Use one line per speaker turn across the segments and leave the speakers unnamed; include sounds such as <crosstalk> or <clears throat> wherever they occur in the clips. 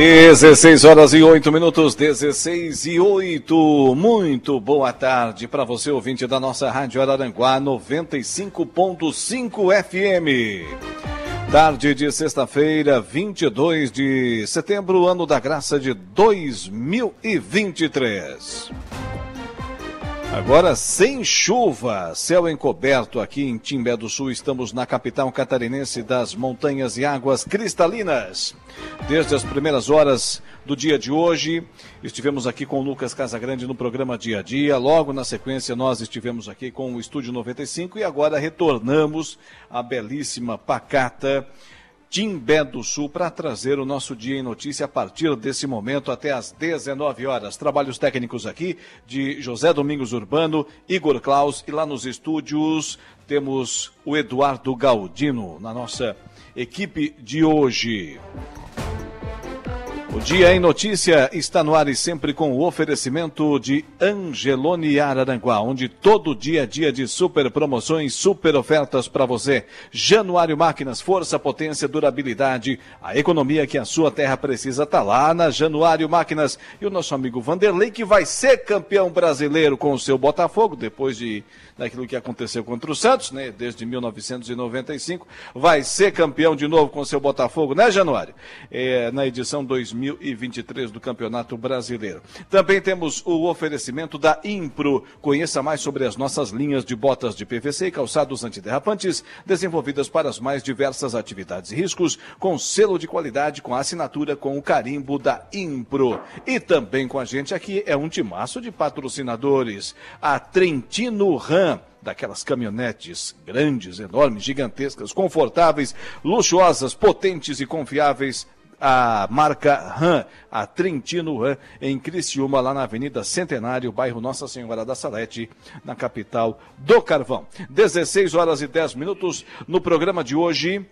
16 horas e 8 minutos, 16 e 8. Muito boa tarde para você, ouvinte da nossa Rádio Araranguá 95.5 FM. Tarde de sexta-feira, 22 de setembro, ano da graça de 2023. Agora sem chuva, céu encoberto aqui em Timbé do Sul. Estamos na capital catarinense das montanhas e águas cristalinas. Desde as primeiras horas do dia de hoje, estivemos aqui com o Lucas Casagrande no programa Dia a Dia. Logo na sequência, nós estivemos aqui com o Estúdio 95 e agora retornamos à belíssima Pacata Timbé do Sul para trazer o nosso Dia em Notícia a partir desse momento até às 19 horas. Trabalhos técnicos aqui de José Domingos Urbano, Igor Klaus e lá nos estúdios temos o Eduardo Galdino na nossa equipe de hoje. O Dia em Notícia está no ar e sempre com o oferecimento de Angelone Araranguá, onde todo dia é dia de super promoções, super ofertas para você. Januário Máquinas, força, potência, durabilidade, a economia que a sua terra precisa está lá na Januário Máquinas. E o nosso amigo Vanderlei, que vai ser campeão brasileiro com o seu Botafogo, depois de daquilo que aconteceu contra o Santos, né, desde 1995, vai ser campeão de novo com seu Botafogo, né, Januário? É, na edição 2023 do Campeonato Brasileiro. Também temos o oferecimento da Impro. Conheça mais sobre as nossas linhas de botas de PVC e calçados antiderrapantes, desenvolvidas para as mais diversas atividades e riscos, com selo de qualidade, com assinatura com o carimbo da Impro. E também com a gente aqui é um timaço de patrocinadores. A Trentino Ram daquelas caminhonetes grandes, enormes, gigantescas, confortáveis, luxuosas, potentes e confiáveis. A marca RAM, a Trentino RAM, em Criciúma, lá na Avenida Centenário, bairro Nossa Senhora da Salete, na capital do Carvão. 16 horas e 10 minutos no programa de hoje.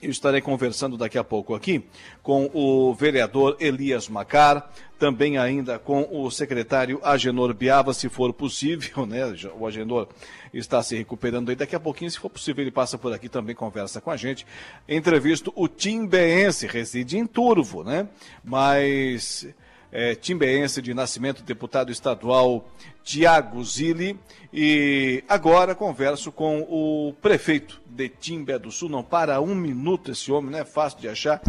Eu estarei conversando daqui a pouco aqui com o vereador Elias Macar, também ainda com o secretário Agenor Biava, se for possível, <laughs> né? O Agenor está se recuperando aí. Daqui a pouquinho, se for possível, ele passa por aqui também, conversa com a gente. Entrevisto o Timbeense, reside em Turvo, né? Mas é, timbeense de nascimento, deputado estadual Tiago Zilli. E agora converso com o prefeito de Timbé do Sul. Não para um minuto esse homem, não é fácil de achar.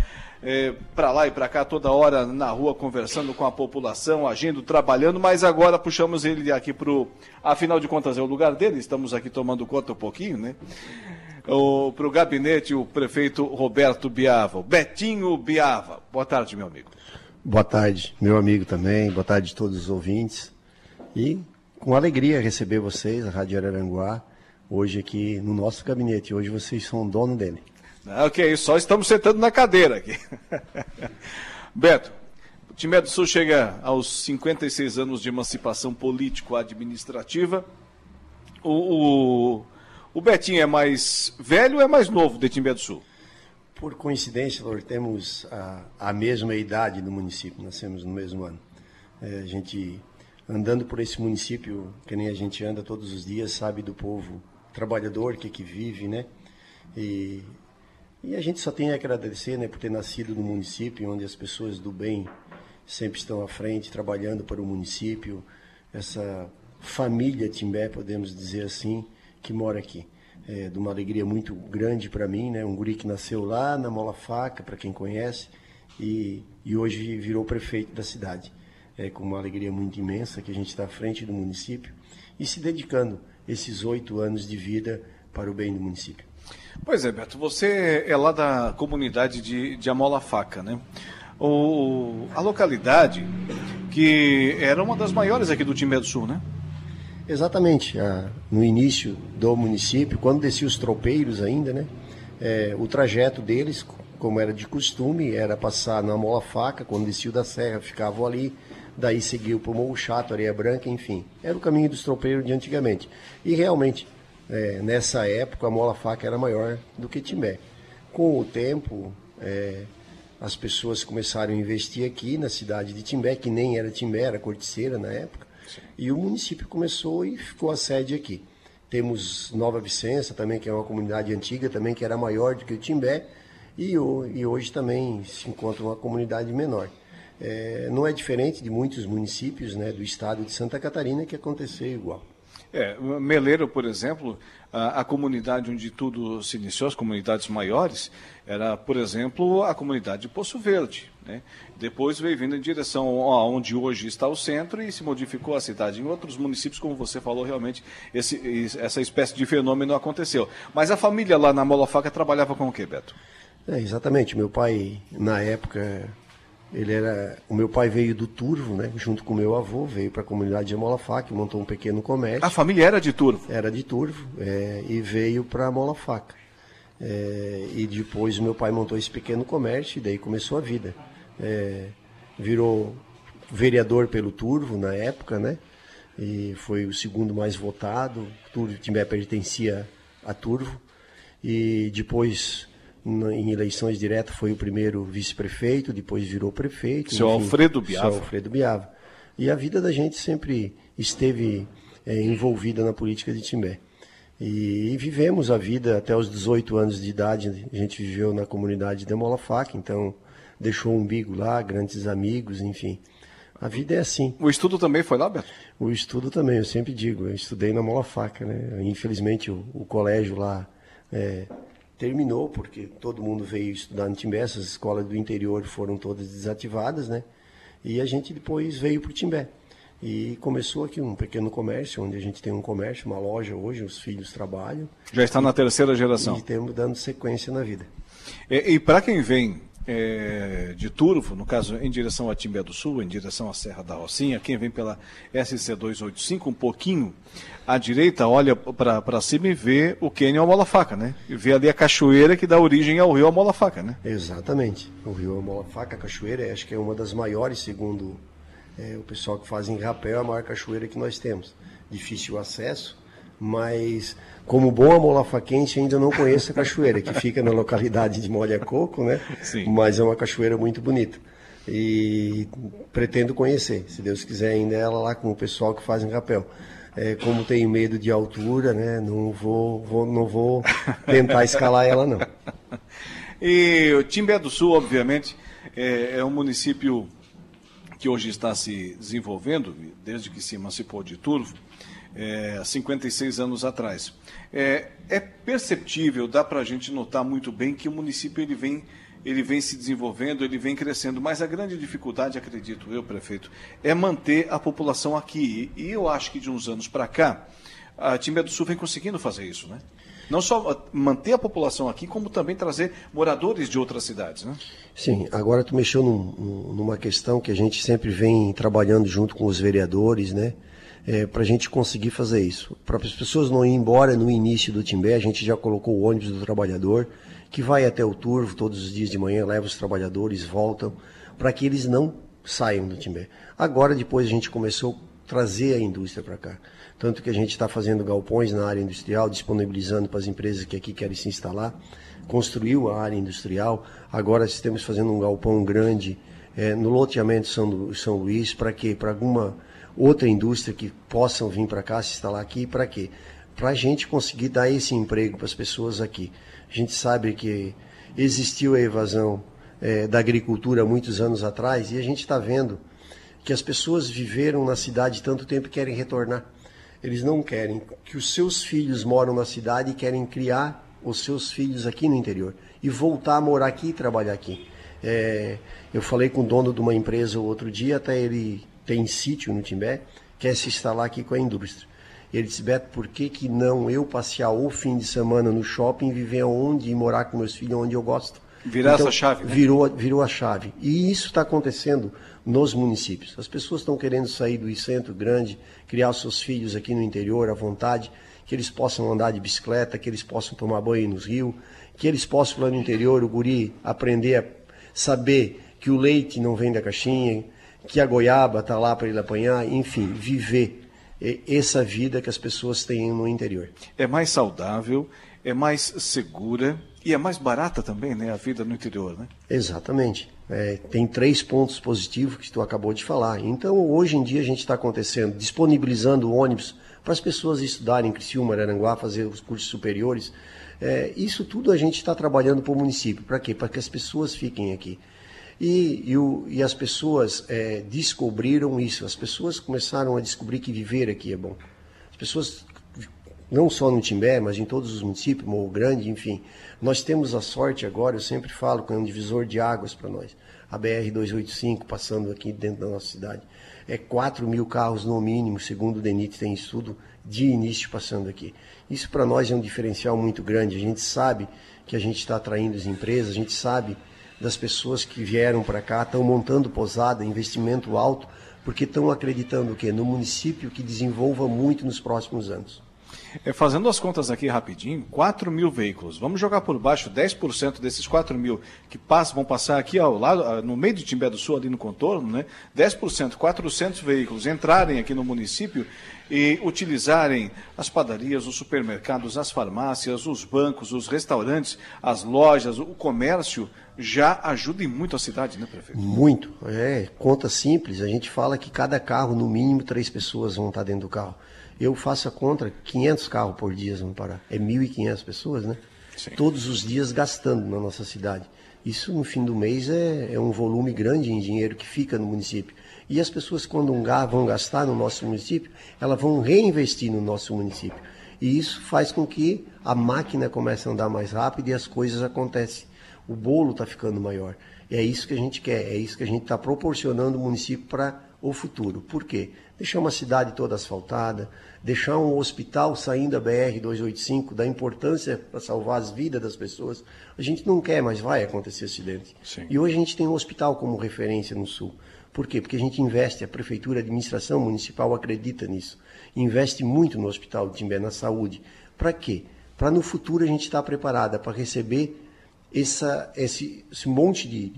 É, para lá e para cá, toda hora na rua conversando com a população, agindo, trabalhando, mas agora puxamos ele aqui para o. Afinal de contas, é o lugar dele, estamos aqui tomando conta um pouquinho, né? Para o gabinete, o prefeito Roberto Biava, Betinho Biava. Boa tarde, meu amigo.
Boa tarde, meu amigo também, boa tarde a todos os ouvintes. E com alegria receber vocês, a Rádio Araranguá, hoje aqui no nosso gabinete. Hoje vocês são dono dele.
Não, ok, só estamos sentando na cadeira aqui. <laughs> Beto, o Timé do Sul chega aos 56 anos de emancipação político-administrativa. O, o, o, Betinho é mais velho ou é mais novo de Timbé do Sul?
Por coincidência, Lord, temos a, a mesma idade do município, nascemos no mesmo ano. É, a gente, andando por esse município, que nem a gente anda todos os dias, sabe do povo trabalhador que aqui vive, né? E, e a gente só tem a agradecer, né, por ter nascido no município, onde as pessoas do bem sempre estão à frente, trabalhando para o município, essa família Timbé, podemos dizer assim, que mora aqui é, de uma alegria muito grande para mim, né? Um guri que nasceu lá na Mola Faca, para quem conhece, e, e hoje virou prefeito da cidade. É com uma alegria muito imensa que a gente está à frente do município e se dedicando esses oito anos de vida para o bem do município.
Pois é, Beto, você é lá da comunidade de, de Amola Faca, né? O, a localidade que era uma das maiores aqui do Timbé do Sul, né?
Exatamente. no início do município, quando descia os tropeiros ainda, né? É, o trajeto deles, como era de costume, era passar na mola faca, quando descia da serra, ficavam ali, daí seguiu para o Morro Chato, Areia Branca, enfim. Era o caminho dos tropeiros de antigamente. E realmente, é, nessa época, a mola faca era maior do que Timbé. Com o tempo, é, as pessoas começaram a investir aqui na cidade de Timbé, que nem era Timbé, era Corticeira na época, Sim. e o município começou e ficou a sede aqui. Temos Nova Vicença também, que é uma comunidade antiga também, que era maior do que o Timbé, e, e hoje também se encontra uma comunidade menor. É, não é diferente de muitos municípios né, do estado de Santa Catarina que aconteceu igual.
É, Meleiro, por exemplo, a, a, comunidade onde tudo se iniciou, as comunidades maiores, era, por exemplo, a comunidade de Poço Verde. Né? Depois veio vindo em direção aonde hoje está o centro e se modificou a cidade. Em outros municípios, como você falou, realmente esse, essa espécie de fenômeno aconteceu. Mas a família lá na Molofaca trabalhava com o que, Beto?
É, exatamente. Meu pai, na época, ele era, o meu pai veio do Turvo, né? Junto com meu avô, veio para a comunidade de Molafaca, montou um pequeno comércio.
A família era de Turvo?
Era de Turvo, é, e veio para Molafaca. É, e depois meu pai montou esse pequeno comércio e daí começou a vida. É, virou vereador pelo Turvo na época, né? E foi o segundo mais votado. Turvo Timbé pertencia a Turvo. E depois em eleições diretas foi o primeiro vice-prefeito, depois virou prefeito.
Seu enfim, Alfredo Biava.
Seu Alfredo Biava. E a vida da gente sempre esteve é, envolvida na política de Timbé. E, e, vivemos a vida até os 18 anos de idade, a gente viveu na comunidade de Molafac, então deixou um umbigo lá, grandes amigos, enfim. A vida é assim.
O estudo também foi lá, Beto?
O estudo também, eu sempre digo, eu estudei na Molafaca, né? Infelizmente o, o colégio lá é, terminou, porque todo mundo veio estudar no Timbé, essas escolas do interior foram todas desativadas, né? E a gente depois veio para o Timbé. E começou aqui um pequeno comércio, onde a gente tem um comércio, uma loja hoje, os filhos trabalham.
Já está na terceira geração.
E temos dando sequência na vida.
E, e para quem vem é, de Turvo, no caso em direção a Timbé do Sul, em direção à Serra da Rocinha, quem vem pela SC285, um pouquinho à direita, olha para cima e vê o Cânion Amolafaca, né? E vê ali a cachoeira que dá origem ao rio Amolafaca, né?
Exatamente. O rio Amolafaca, a cachoeira, acho que é uma das maiores, segundo é, o pessoal que faz em rapel, é a maior cachoeira que nós temos. Difícil acesso, mas como bom amolafaquense ainda não conheço a cachoeira, que fica na localidade de Molha Coco, né? Sim. Mas é uma cachoeira muito bonita. E pretendo conhecer, se Deus quiser, ainda ela lá com o pessoal que faz em rapel. É, como tenho medo de altura, né? Não vou, vou, não vou tentar escalar ela não.
E o Timbé do Sul, obviamente, é, é um município que hoje está se desenvolvendo, desde que se emancipou de Turvo é, 56 anos atrás. É, é perceptível, dá para a gente notar muito bem que o município ele vem, ele vem se desenvolvendo, ele vem crescendo, mas a grande dificuldade, acredito eu, prefeito, é manter a população aqui. E eu acho que de uns anos para cá, a Timbé do Sul vem conseguindo fazer isso, né? Não só manter a população aqui, como também trazer moradores de outras cidades, né?
Sim, agora tu mexeu num, numa questão que a gente sempre vem trabalhando junto com os vereadores, né? É, para a gente conseguir fazer isso. Para as pessoas não ir embora no início do Timbé, a gente já colocou o ônibus do trabalhador, que vai até o Turvo todos os dias de manhã, leva os trabalhadores, voltam, para que eles não saiam do Timbé. Agora, depois, a gente começou a trazer a indústria para cá. Tanto que a gente está fazendo galpões na área industrial, disponibilizando para as empresas que aqui querem se instalar. Construiu a área industrial, agora estamos fazendo um galpão grande é, no loteamento São, São Luís, para quê? Para alguma outra indústria que possam vir para cá, se instalar aqui, para quê? Para a gente conseguir dar esse emprego para as pessoas aqui. A gente sabe que existiu a evasão é, da agricultura muitos anos atrás e a gente está vendo que as pessoas viveram na cidade tanto tempo e querem retornar. Eles não querem que os seus filhos moram na cidade e querem criar os seus filhos aqui no interior e voltar a morar aqui e trabalhar aqui. É, eu falei com o dono de uma empresa outro dia, até ele tem sítio no Timbé, quer se instalar aqui com a indústria. Ele disse, Beto, por que, que não eu passear o fim de semana no shopping, viver onde e morar com meus filhos onde eu gosto?
Virar então, essa chave.
Né? Virou, virou a chave. E isso está acontecendo nos municípios. As pessoas estão querendo sair do centro grande, criar seus filhos aqui no interior à vontade, que eles possam andar de bicicleta, que eles possam tomar banho nos rios, que eles possam lá no interior, o guri, aprender a saber que o leite não vem da caixinha, que a goiaba está lá para ele apanhar, enfim, viver essa vida que as pessoas têm no interior.
É mais saudável, é mais segura e é mais barata também, né, a vida no interior, né?
Exatamente. É, tem três pontos positivos que tu acabou de falar. Então, hoje em dia a gente está acontecendo, disponibilizando ônibus para as pessoas estudarem em Criciúma, Aranguá, fazer os cursos superiores. É, isso tudo a gente está trabalhando para o município. Para quê? Para que as pessoas fiquem aqui. E, e, o, e as pessoas é, descobriram isso. As pessoas começaram a descobrir que viver aqui é bom. As pessoas, não só no Timbé, mas em todos os municípios, Morro Grande, enfim. Nós temos a sorte agora, eu sempre falo, que é um divisor de águas para nós. A BR-285 passando aqui dentro da nossa cidade. É 4 mil carros no mínimo, segundo o DENIT tem estudo, de início passando aqui. Isso para nós é um diferencial muito grande. A gente sabe que a gente está atraindo as empresas, a gente sabe das pessoas que vieram para cá, estão montando posada, investimento alto, porque estão acreditando que no município que desenvolva muito nos próximos anos.
É, fazendo as contas aqui rapidinho, 4 mil veículos. Vamos jogar por baixo 10% desses 4 mil que passam, vão passar aqui ao lado, ah, no meio de Timbé do Sul, ali no contorno, né? 10%, 400 veículos entrarem aqui no município e utilizarem as padarias, os supermercados, as farmácias, os bancos, os restaurantes, as lojas, o comércio, já ajudem muito a cidade, né, prefeito?
Muito. É, conta simples. A gente fala que cada carro, no mínimo, três pessoas vão estar dentro do carro. Eu faço a conta, 500 carros por dia vão parar. É 1.500 pessoas, né? Sim. Todos os dias gastando na nossa cidade. Isso, no fim do mês, é, é um volume grande em dinheiro que fica no município. E as pessoas, quando vão gastar no nosso município, elas vão reinvestir no nosso município. E isso faz com que a máquina comece a andar mais rápido e as coisas acontecem. O bolo está ficando maior. E é isso que a gente quer, é isso que a gente está proporcionando o município para o futuro. Por quê? Deixar uma cidade toda asfaltada, deixar um hospital saindo da BR-285, da importância para salvar as vidas das pessoas. A gente não quer, mas vai acontecer acidente. Sim. E hoje a gente tem um hospital como referência no Sul. Por quê? Porque a gente investe, a prefeitura, a administração municipal acredita nisso. Investe muito no Hospital de Timbé, na saúde. Para quê? Para no futuro a gente estar tá preparada para receber essa, esse, esse monte de,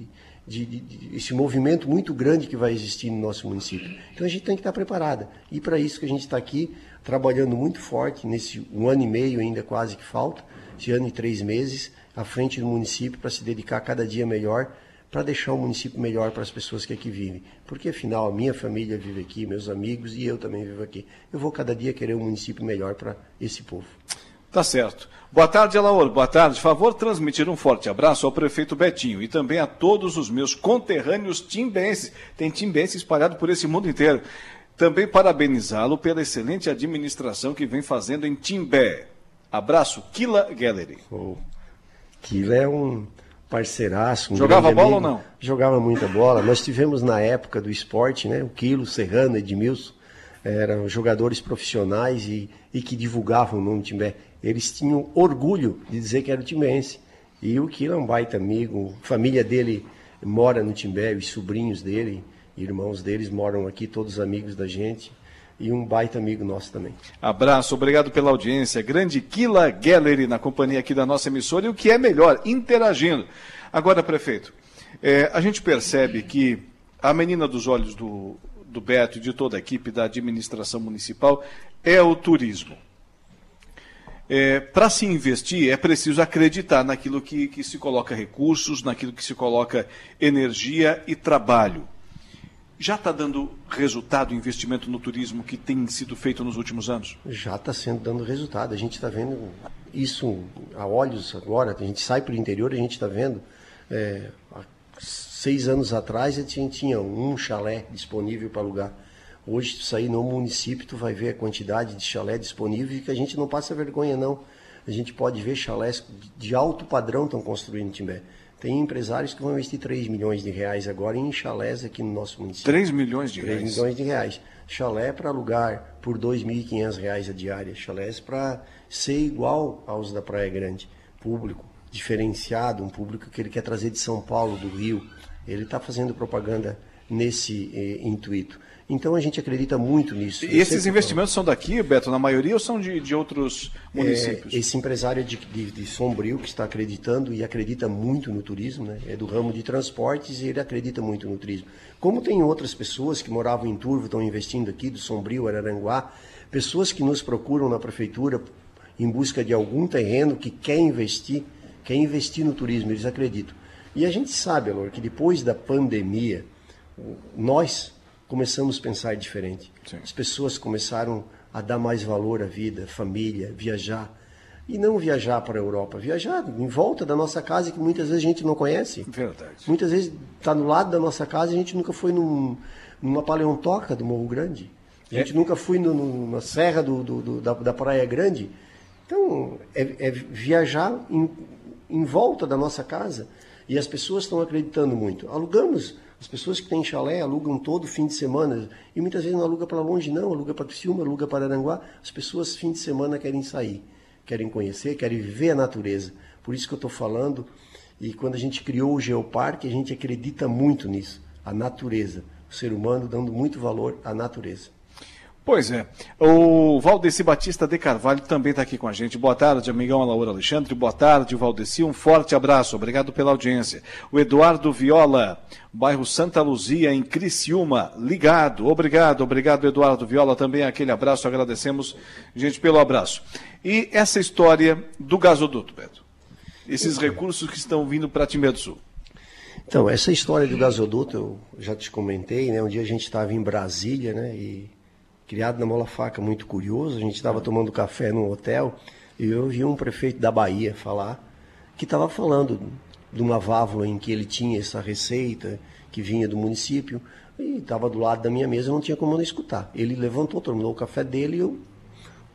de, de, de, esse movimento muito grande que vai existir no nosso município. Então a gente tem que estar preparada. E para isso que a gente está aqui trabalhando muito forte nesse um ano e meio ainda quase que falta, esse ano e três meses, à frente do município para se dedicar cada dia melhor para deixar o município melhor para as pessoas que aqui vivem. Porque afinal a minha família vive aqui, meus amigos e eu também vivo aqui. Eu vou cada dia querer um município melhor para esse povo.
Tá certo. Boa tarde, Alaor. Boa tarde. Favor transmitir um forte abraço ao prefeito Betinho e também a todos os meus conterrâneos timbenses. Tem timbense espalhado por esse mundo inteiro. Também parabenizá-lo pela excelente administração que vem fazendo em Timbé. Abraço, Kila Gallery.
Oh. Kila é um parceiraço. Um
Jogava bola amigo. ou não?
Jogava muita bola. Nós tivemos na época do esporte, né? O Quilo, Serrano, Edmilson, eram jogadores profissionais e, e que divulgavam o nome Timbé. Eles tinham orgulho de dizer que era o timbense. E o Quilo é um baita amigo. A família dele mora no Timbé, os sobrinhos dele, irmãos deles moram aqui, todos amigos da gente e um baita amigo nosso também.
Abraço, obrigado pela audiência. Grande Kila Gallery na companhia aqui da nossa emissora e o que é melhor, interagindo. Agora, prefeito, é, a gente percebe que a menina dos olhos do, do Beto e de toda a equipe da administração municipal é o turismo. É, Para se investir, é preciso acreditar naquilo que, que se coloca recursos, naquilo que se coloca energia e trabalho. Já está dando resultado o investimento no turismo que tem sido feito nos últimos anos?
Já está sendo dando resultado. A gente está vendo isso a olhos agora. A gente sai para o interior e a gente está vendo. É, há seis anos atrás a gente tinha um chalé disponível para alugar. Hoje, tu sair no município, tu vai ver a quantidade de chalé disponível e que a gente não passa vergonha, não. A gente pode ver chalés de alto padrão estão construindo em Timbé. Tem empresários que vão investir 3 milhões de reais agora em chalés aqui no nosso município.
3 milhões de
3
reais?
3 milhões de reais. Chalé para alugar por R$ 2.500 a diária. Chalés para ser igual aos da Praia Grande, público. diferenciado, um público que ele quer trazer de São Paulo, do Rio. Ele está fazendo propaganda nesse eh, intuito. Então a gente acredita muito nisso.
E esses investimentos falo. são daqui, Beto, na maioria, ou são de, de outros municípios?
É, esse empresário de, de, de, Sombrio que está acreditando e acredita muito no turismo, né? é do ramo de transportes e ele acredita muito no turismo. Como tem outras pessoas que moravam em Turvo, estão investindo aqui, do Sombrio, Araranguá, pessoas que nos procuram na prefeitura em busca de algum terreno que quer investir, quer investir no turismo, eles acreditam. E a gente sabe, Alor, que depois da pandemia, nós começamos a pensar diferente. Sim. As pessoas começaram a dar mais valor à vida, família, viajar. E não viajar para a Europa, viajar em volta da nossa casa que muitas vezes a gente não conhece.
Verdade.
Muitas vezes está no lado da nossa casa e a gente nunca foi num, numa paleontoca do Morro Grande. A gente é. nunca foi no, no, na serra do, do, do, da, da Praia Grande. Então, é, é viajar em, em volta da nossa casa. E as pessoas estão acreditando muito. Alugamos as pessoas que têm chalé alugam todo fim de semana e muitas vezes não aluga para longe não, aluga para Criciúma, aluga para Aranguá. As pessoas fim de semana querem sair, querem conhecer, querem viver a natureza. Por isso que eu estou falando e quando a gente criou o Geoparque, a gente acredita muito nisso, a natureza, o ser humano dando muito valor à natureza.
Pois é. O Valdeci Batista de Carvalho também está aqui com a gente. Boa tarde, amigão Laura Alexandre. Boa tarde, Valdeci. Um forte abraço. Obrigado pela audiência. O Eduardo Viola, bairro Santa Luzia, em Criciúma. Ligado. Obrigado, obrigado, Eduardo Viola. Também aquele abraço. Agradecemos, gente, pelo abraço. E essa história do gasoduto, Pedro. Esses recursos que estão vindo para Timé do Sul.
Então, essa história do gasoduto, eu já te comentei, né? Um dia a gente estava em Brasília, né? E criado na mola faca, muito curioso. A gente estava tomando café num hotel e eu vi um prefeito da Bahia falar que estava falando de uma válvula em que ele tinha essa receita que vinha do município e estava do lado da minha mesa, não tinha como não escutar. Ele levantou, terminou o café dele e eu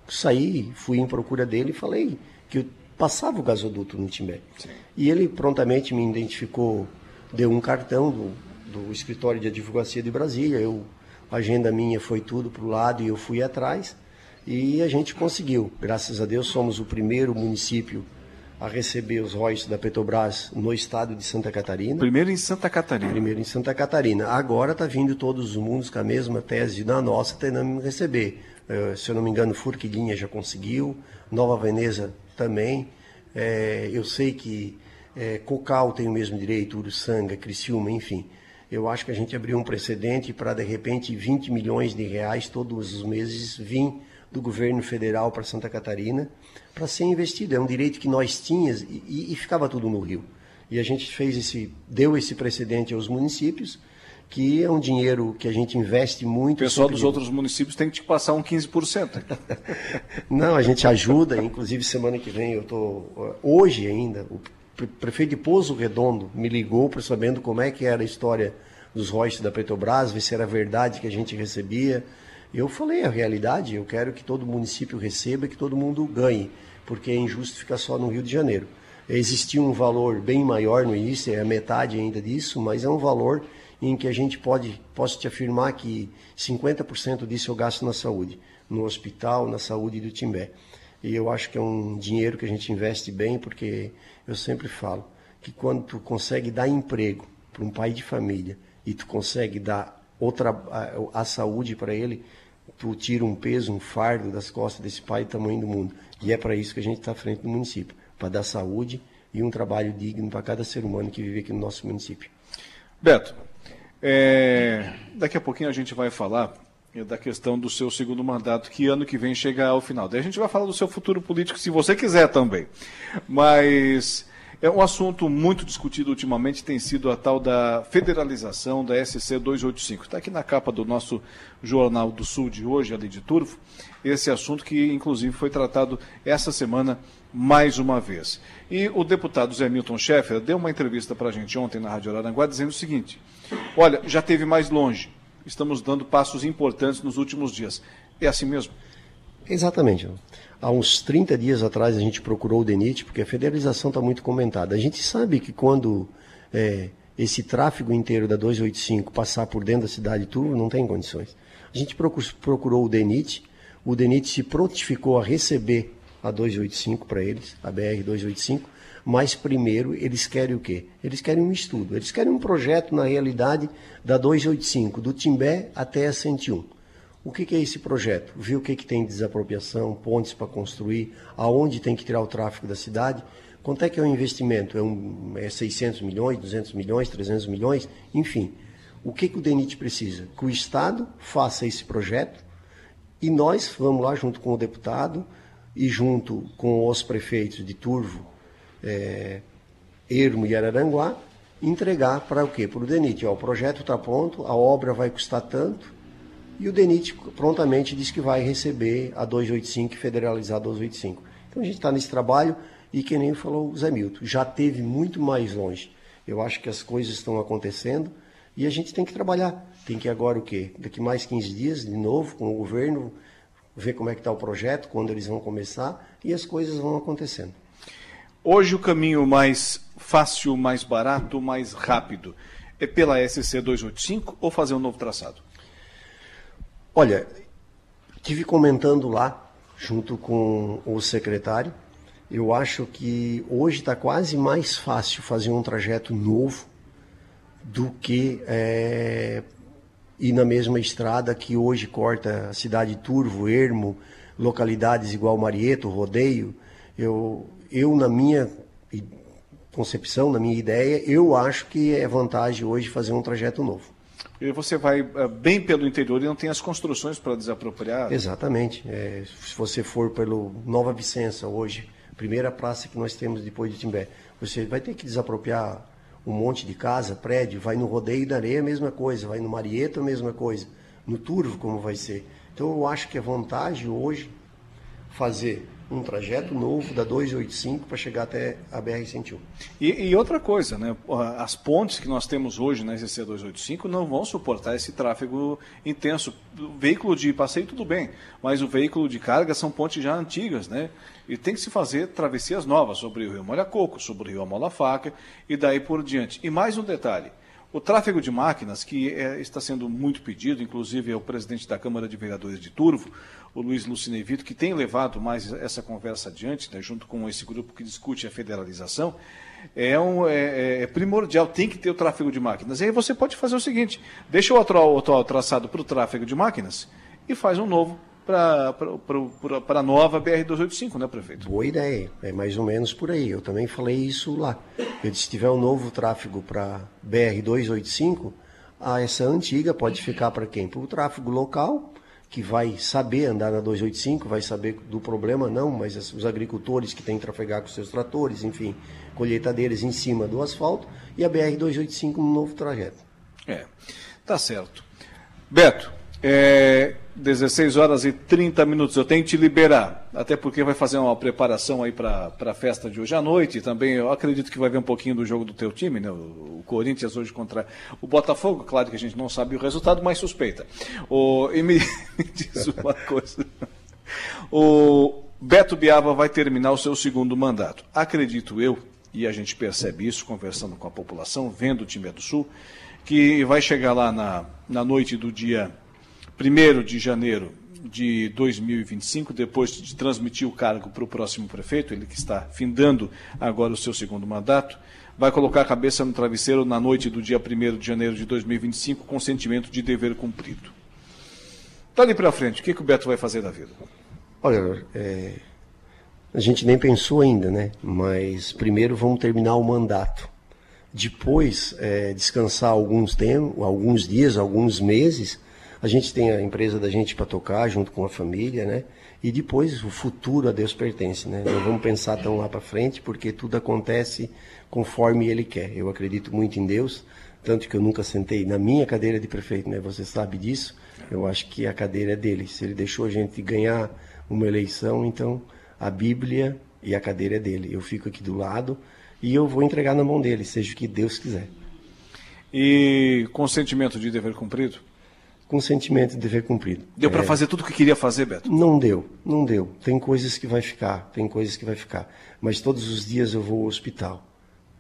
saí, fui em procura dele e falei que eu passava o gasoduto no Timbé. E ele prontamente me identificou, deu um cartão do, do escritório de advocacia de Brasília, eu a agenda minha foi tudo para o lado e eu fui atrás. E a gente conseguiu. Graças a Deus, somos o primeiro município a receber os royalties da Petrobras no estado de Santa Catarina.
Primeiro em Santa Catarina.
Primeiro em Santa Catarina. Agora está vindo todos os mundos com a mesma tese da nossa, tentando receber. Uh, se eu não me engano, Furquilinha já conseguiu, Nova Veneza também. É, eu sei que é, Cocal tem o mesmo direito, Uruçanga, Criciúma, enfim eu acho que a gente abriu um precedente para, de repente, 20 milhões de reais todos os meses vir do governo federal para Santa Catarina para ser investido. É um direito que nós tínhamos e, e, ficava tudo no Rio. E a gente fez esse, deu esse precedente aos municípios, que é um dinheiro que a gente investe muito.
O pessoal dos outros municípios tem que te passar um 15%. <laughs>
Não, a gente ajuda, inclusive semana que vem eu estou, hoje ainda, o prefeito de Pouso Redondo me ligou para sabendo como é que era a história dos royalties da Petrobras, ver se era verdade que a gente recebia. Eu falei a realidade, eu quero que todo município receba que todo mundo ganhe, porque é injusto ficar só no Rio de Janeiro. Existia um valor bem maior no início, é a metade ainda disso, mas é um valor em que a gente pode, posso te afirmar que 50% disso eu gasto na saúde, no hospital, na saúde do Timbé. E eu acho que é um dinheiro que a gente investe bem, porque eu sempre falo que quando tu consegue dar emprego para um pai de família e tu consegue dar outra a, a saúde para ele, tu tira um peso, um fardo das costas desse pai do tamanho do mundo. E é para isso que a gente está à frente do município, para dar saúde e um trabalho digno para cada ser humano que vive aqui no nosso município.
Beto, é, daqui a pouquinho a gente vai falar da questão do seu segundo mandato, que ano que vem chega ao final. Daí a gente vai falar do seu futuro político, se você quiser também. Mas é um assunto muito discutido ultimamente, tem sido a tal da federalização da SC 285. Está aqui na capa do nosso Jornal do Sul de hoje, ali de Turvo, esse assunto que inclusive foi tratado essa semana mais uma vez. E o deputado Zé Milton Schaeffer deu uma entrevista para a gente ontem na Rádio Araranguá dizendo o seguinte: olha, já teve mais longe estamos dando passos importantes nos últimos dias. É assim mesmo?
Exatamente. Há uns 30 dias atrás a gente procurou o DENIT, porque a federalização está muito comentada. A gente sabe que quando é, esse tráfego inteiro da 285 passar por dentro da cidade de Turvo, não tem condições. A gente procurou o DENIT, o DENIT se prontificou a receber a 285 para eles, a BR 285, Mas primeiro eles querem o quê? Eles querem um estudo, eles querem um projeto na realidade da 285, do Timbé até a 101. O que, que é esse projeto? Ver o que, que tem de desapropriação, pontes para construir, aonde tem que tirar o tráfego da cidade, quanto é que é o investimento? É, um, é 600 milhões, 200 milhões, 300 milhões? Enfim, o que, que o DENIT precisa? Que o Estado faça esse projeto e nós vamos lá junto com o deputado e junto com os prefeitos de Turvo, é, Ermo e Araranguá, entregar para o quê? Para o DENIT. Ó, o projeto está pronto, a obra vai custar tanto, e o DENIT prontamente diz que vai receber a 285 e federalizar a 285. Então a gente está nesse trabalho e que nem falou o Zé Milton, já teve muito mais longe. Eu acho que as coisas estão acontecendo e a gente tem que trabalhar. Tem que agora o quê? Daqui mais 15 dias, de novo, com o governo, ver como é que está o projeto, quando eles vão começar e as coisas vão acontecendo.
Hoje o caminho mais fácil, mais barato, mais rápido é pela SC 285 ou fazer um novo traçado?
Olha, tive comentando lá, junto com o secretário, eu acho que hoje está quase mais fácil fazer um trajeto novo do que é, ir na mesma estrada que hoje corta a cidade de Turvo, Ermo, localidades igual Marieto, Rodeio. Eu, eu na minha concepção, na minha ideia, eu acho que é vantagem hoje fazer um trajeto novo.
E você vai é, bem pelo interior e não tem as construções para desapropriar?
Exatamente. É, se você for pelo Nova Vicença hoje, primeira praça que nós temos depois de Timbé, você vai ter que desapropriar um monte de casa, prédio, vai no Rodeio da Areia, a mesma coisa, vai no Marieto, a mesma coisa, no Turvo, como vai ser. Então eu acho que é vantagem hoje fazer um trajeto novo da 285 para chegar até a BR-101.
E, e, outra coisa, né? as pontes que nós temos hoje na SC 285 não vão suportar esse tráfego intenso. O veículo de passeio tudo bem, mas o veículo de carga são pontes já antigas, né? E tem que se fazer travessias novas sobre o Rio Molha-Coco, sobre o Rio Amola-Faca e daí por diante. E mais um detalhe, o tráfego de máquinas, que é, está sendo muito pedido, inclusive é o presidente da Câmara de Vereadores de Turvo, o Luiz Lucinevito, que tem levado mais essa conversa adiante, né, junto com esse grupo que discute a federalização, é, um, é, é, primordial, tem que ter o tráfego de máquinas. E aí você pode fazer o seguinte: deixa o atual, atual traçado para o tráfego de máquinas e faz um novo para a nova BR-285, né, prefeito?
Boa ideia, é mais ou menos por aí. Eu também falei isso lá. Eu disse: se tiver um novo tráfego para BR-285, ah, essa antiga pode ficar para quem? Para o tráfego local que vai saber andar na 285, vai saber do problema, não, mas os agricultores que têm que trafegar com seus tratores, enfim, colheitadeiras em cima do asfalto, e a BR-285 no novo trajeto.
É, tá certo. Beto, é, 16 horas e 30 minutos. Eu tenho que te liberar, até porque vai fazer uma preparação aí para a festa de hoje à noite. Também eu acredito que vai ver um pouquinho do jogo do teu time, né? O, Corinthians hoje contra o Botafogo. Claro que a gente não sabe o resultado, mas suspeita. O, e me, <laughs> me diz uma coisa. O Beto Biava vai terminar o seu segundo mandato. Acredito eu, e a gente percebe isso conversando com a população, vendo o time do Sul, que vai chegar lá na, na noite do dia 1 de janeiro de 2025, depois de transmitir o cargo para o próximo prefeito, ele que está findando agora o seu segundo mandato, vai colocar a cabeça no travesseiro na noite do dia 1 de janeiro de 2025 com sentimento de dever cumprido. Dali para frente, o que, que o Beto vai fazer da vida?
Olha, é, a gente nem pensou ainda, né? Mas primeiro vamos terminar o mandato. Depois, é, descansar alguns tempos, alguns dias, alguns meses, a gente tem a empresa da gente para tocar junto com a família, né? E depois o futuro a Deus pertence, né? Não vamos pensar tão lá para frente, porque tudo acontece conforme Ele quer. Eu acredito muito em Deus, tanto que eu nunca sentei na minha cadeira de prefeito, né? Você sabe disso. Eu acho que a cadeira é dele. Se Ele deixou a gente ganhar uma eleição, então a Bíblia e a cadeira é dele. Eu fico aqui do lado e eu vou entregar na mão dele, seja o que Deus quiser.
E consentimento de dever cumprido?
Com sentimento de dever cumprido.
Deu para é, fazer tudo o que queria fazer, Beto?
Não deu, não deu. Tem coisas que vai ficar, tem coisas que vai ficar. Mas todos os dias eu vou ao hospital.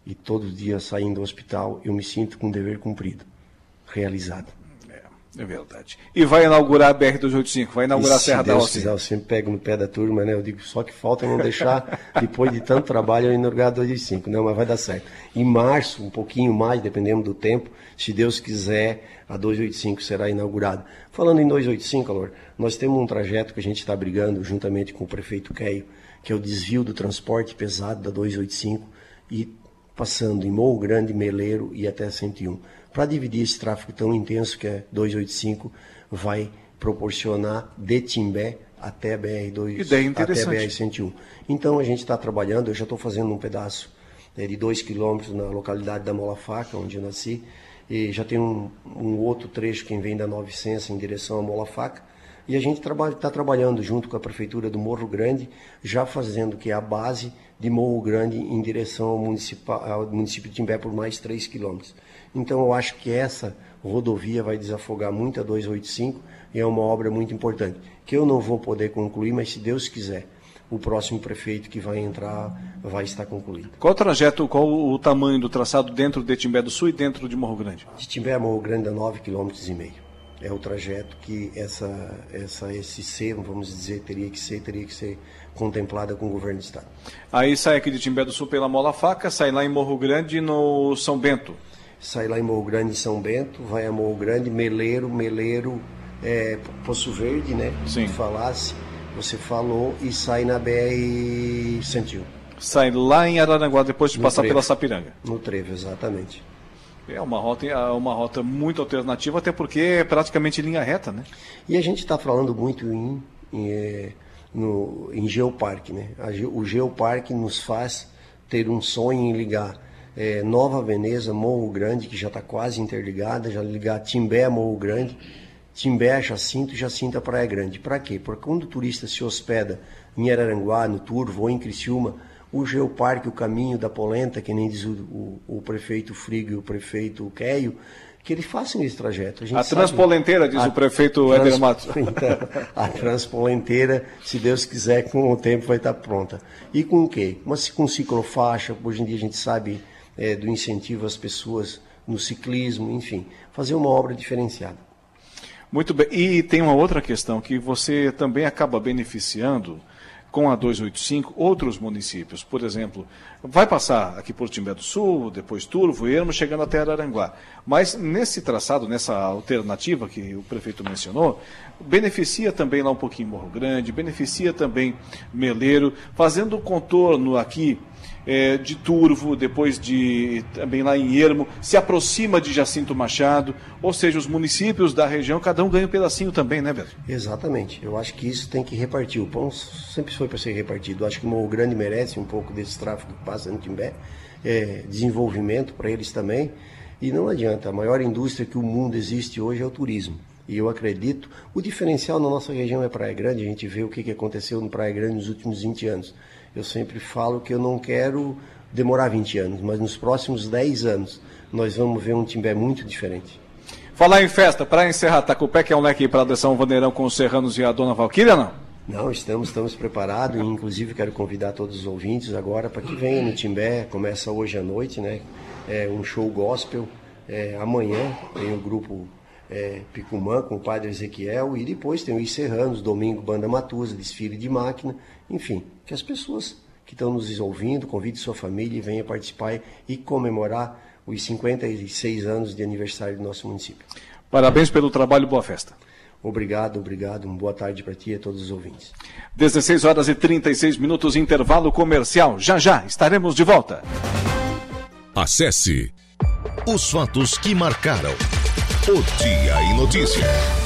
E todos os dias saindo do hospital eu me sinto com o dever cumprido, realizado.
É. Verdade. E vai inaugurar a BR-285, vai inaugurar
e
a Serra
da
Rocinha.
Quiser, eu sempre pego no pé da turma, né? Eu digo, só que falta não deixar, <laughs> depois de tanto trabalho, eu inaugurar a 285. Não, mas vai dar certo. Em março, um pouquinho mais, dependendo do tempo, se Deus quiser, a 285 será inaugurada. Falando em 285, Alor, nós temos um trajeto que a gente está brigando juntamente com o prefeito Keio, que é o desvio do transporte pesado da 285 e passando em Morro Grande, Meleiro e até 101. Para dividir esse tráfego tão intenso que é 285, vai proporcionar de Timbé até a BR2, até a BR-101. Então a gente está trabalhando, eu já estou fazendo um pedaço né, de 2 quilômetros na localidade da Mola Faca, onde eu nasci, e já tem um, um outro trecho que vem da Nova Vicença em direção à Mola Faca, e a gente está trabalha, trabalhando junto com a Prefeitura do Morro Grande, já fazendo que é a base de Morro Grande em direção ao, ao município de Timbé por mais 3 quilômetros. Então eu acho que essa rodovia vai desafogar muito a 285 e é uma obra muito importante, que eu não vou poder concluir, mas se Deus quiser, o próximo prefeito que vai entrar vai estar concluído.
Qual o trajeto, qual o tamanho do traçado dentro de Timbé do Sul e dentro de Morro Grande?
De Timbé a Morro Grande é 9,5 km. É o trajeto que essa, essa, esse ser, vamos dizer, teria que ser, teria que ser contemplada com o governo do Estado.
Aí sai aqui de Timbé do Sul pela Mola Faca, sai lá em Morro Grande no São Bento.
Sai lá em Morro Grande, São Bento, vai a Morro Grande, Meleiro, Meleiro, é, Poço Verde, né?
Sim.
Falasse, você falou, e sai na BR-101.
Sai lá em Araranguá, depois de
No
passar
trevo.
pela Sapiranga.
No trevo, exatamente.
É uma rota, é uma rota muito alternativa, até porque é praticamente linha reta, né?
E a gente está falando muito em, em, eh, no, em Geoparque, né? A o Geoparque nos faz ter um sonho em ligar eh, Nova Veneza, Morro Grande, que já está quase interligada, já ligar Timbé a Morro Grande, Timbé a Jacinto e Jacinto a Praia Grande. Para quê? Porque quando o turista se hospeda em Araranguá, no Turvo ou em Criciúma, o Geoparque, o caminho da polenta, que nem diz o, o, o prefeito Frigo e o prefeito Keio, que eles façam esse trajeto.
A
sabe-
transpolenteira, diz
A
o prefeito
trans-
Éder Matos. <laughs>
Então, a transpolenteira, se Deus quiser, com o tempo vai estar pronta. E com o quê? Mas com ciclofaixa, hoje em dia a gente sabe é, do incentivo às pessoas no ciclismo, enfim, fazer uma obra diferenciada.
Muito bem. E tem uma outra questão que você também acaba beneficiando com a 285 outros municípios. Por exemplo, vai passar aqui por Timbé do Sul, depois Turvo, Ermo, chegando até Araranguá. Mas nesse traçado, nessa alternativa que o prefeito mencionou, beneficia também lá um pouquinho Morro Grande, beneficia também Meleiro, fazendo o contorno aqui é, de Turvo, depois de também lá em Ermo, se aproxima de Jacinto Machado, ou seja, os municípios da região, cada um ganha um pedacinho também, né, Beto?
Exatamente. Eu acho que isso tem que repartir. O pão sempre foi para ser repartido. Acho que o Morro Grande merece um pouco desse tráfego que passa no Timbé, é, desenvolvimento para eles também. E não adianta, a maior indústria que o mundo existe hoje é o turismo. E eu acredito, o diferencial na nossa região é Praia Grande, a gente vê o que aconteceu no Praia Grande nos últimos 20 anos. Eu sempre falo que eu não quero demorar 20 anos, mas nos próximos 10 anos nós vamos ver um Timbé muito diferente.
Falar em festa, para encerrar, tá com o pé que é um leque para a São Vandeirão com os Serranos e a Dona Valquíria, não?
Não, estamos, estamos preparados e inclusive quero convidar todos os ouvintes agora para que venham no Timbé, começa hoje à noite, né? É um show gospel. É, amanhã tem o grupo é, Picumã com o padre Ezequiel e depois tem os Serranos, domingo Banda Matusa, desfile de máquina, enfim, que as pessoas que estão nos ouvindo, convide sua família e venha participar e comemorar os 56 anos de aniversário do nosso município.
Parabéns pelo trabalho, boa festa.
Obrigado, obrigado. Uma boa tarde para ti e a todos os ouvintes.
16 horas e 36 minutos, intervalo comercial. Já já estaremos de volta.
Acesse os fatos que marcaram o Dia em Notícia.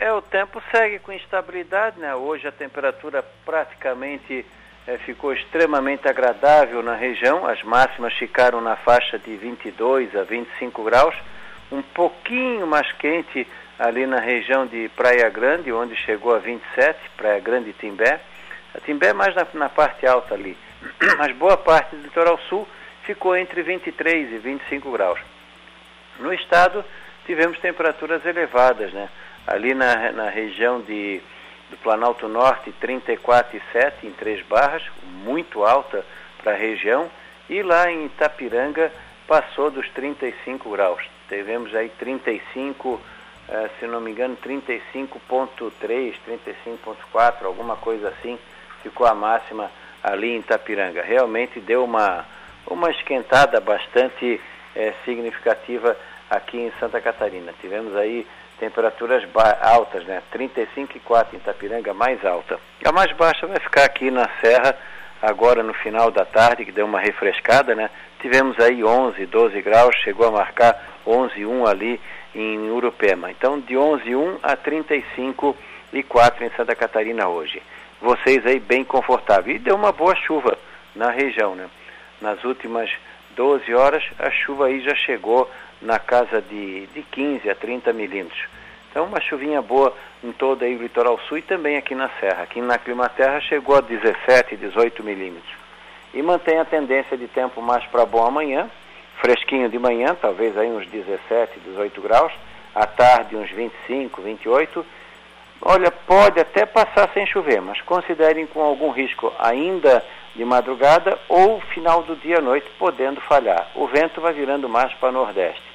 É, o tempo segue com instabilidade, né? Hoje a temperatura praticamente eh, ficou extremamente agradável na região. As máximas ficaram na faixa de 22 a 25 graus. Um pouquinho mais quente ali na região de Praia Grande, onde chegou a 27, Praia Grande e Timbé. A Timbé é mais na, na parte alta ali, <clears throat> mas boa parte do litoral sul ficou entre 23 e 25 graus. No estado, tivemos temperaturas elevadas, né? Ali na, na região de, do Planalto Norte, 34,7 em Três Barras, muito alta para a região, e lá em Itapiranga passou dos 35 graus. Tivemos aí 35, eh, se não me engano, 35.3, 35.4, alguma coisa assim, ficou a máxima ali em Itapiranga. Realmente deu uma, uma esquentada bastante eh, significativa aqui em Santa Catarina. Tivemos aí temperaturas altas, né? 35,4 em Itapiranga, mais alta. A mais baixa vai ficar aqui na Serra, agora no final da tarde, que deu uma refrescada, né? Tivemos aí 11, 12 graus, chegou a marcar 11,1 ali em Urupema. Então, de 11,1 a 35,4 em Santa Catarina hoje. Vocês aí bem confortáveis. E deu uma boa chuva na região, né? Nas últimas 12 horas, a chuva aí já chegou na casa de, de 15 a 30 milímetros. Então, uma chuvinha boa em todo aí o litoral sul e também aqui na Serra. Aqui na Climaterra chegou a 17, 18 milímetros. E mantém a tendência de tempo mais para bom amanhã, fresquinho de manhã, talvez aí uns 17, 18 graus, à tarde uns 25, 28. Olha, pode até passar sem chover, mas considerem com algum risco ainda de madrugada ou final do dia à noite, podendo falhar. O vento vai virando mais para nordeste.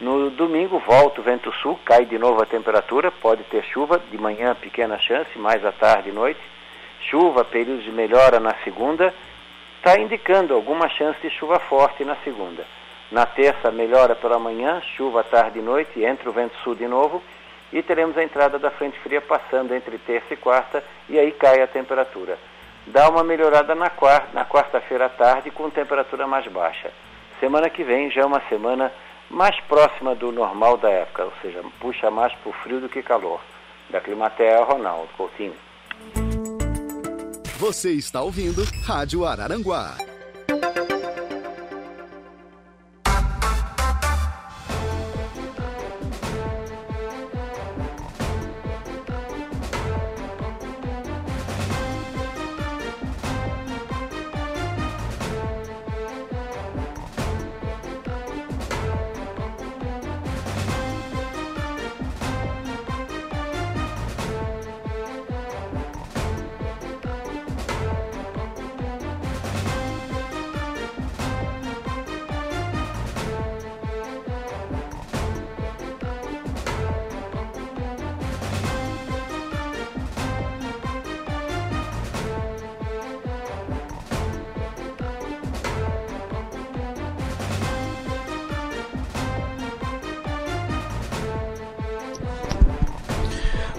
No domingo volta o vento sul, cai de novo a temperatura, pode ter chuva, de manhã pequena chance, mais à tarde e noite. Chuva, períodos de melhora na segunda, está indicando alguma chance de chuva forte na segunda. Na terça, melhora pela manhã, chuva tarde e noite, entra o vento sul de novo e teremos a entrada da frente fria passando entre terça e quarta e aí cai a temperatura. Dá uma melhorada na quarta, na quarta-feira à tarde com temperatura mais baixa. Semana que vem já é uma semana mais próxima do normal da época, ou seja, puxa mais para o frio do que calor. Da Climatea, Ronaldo Coutinho.
Você está ouvindo Rádio Araranguá.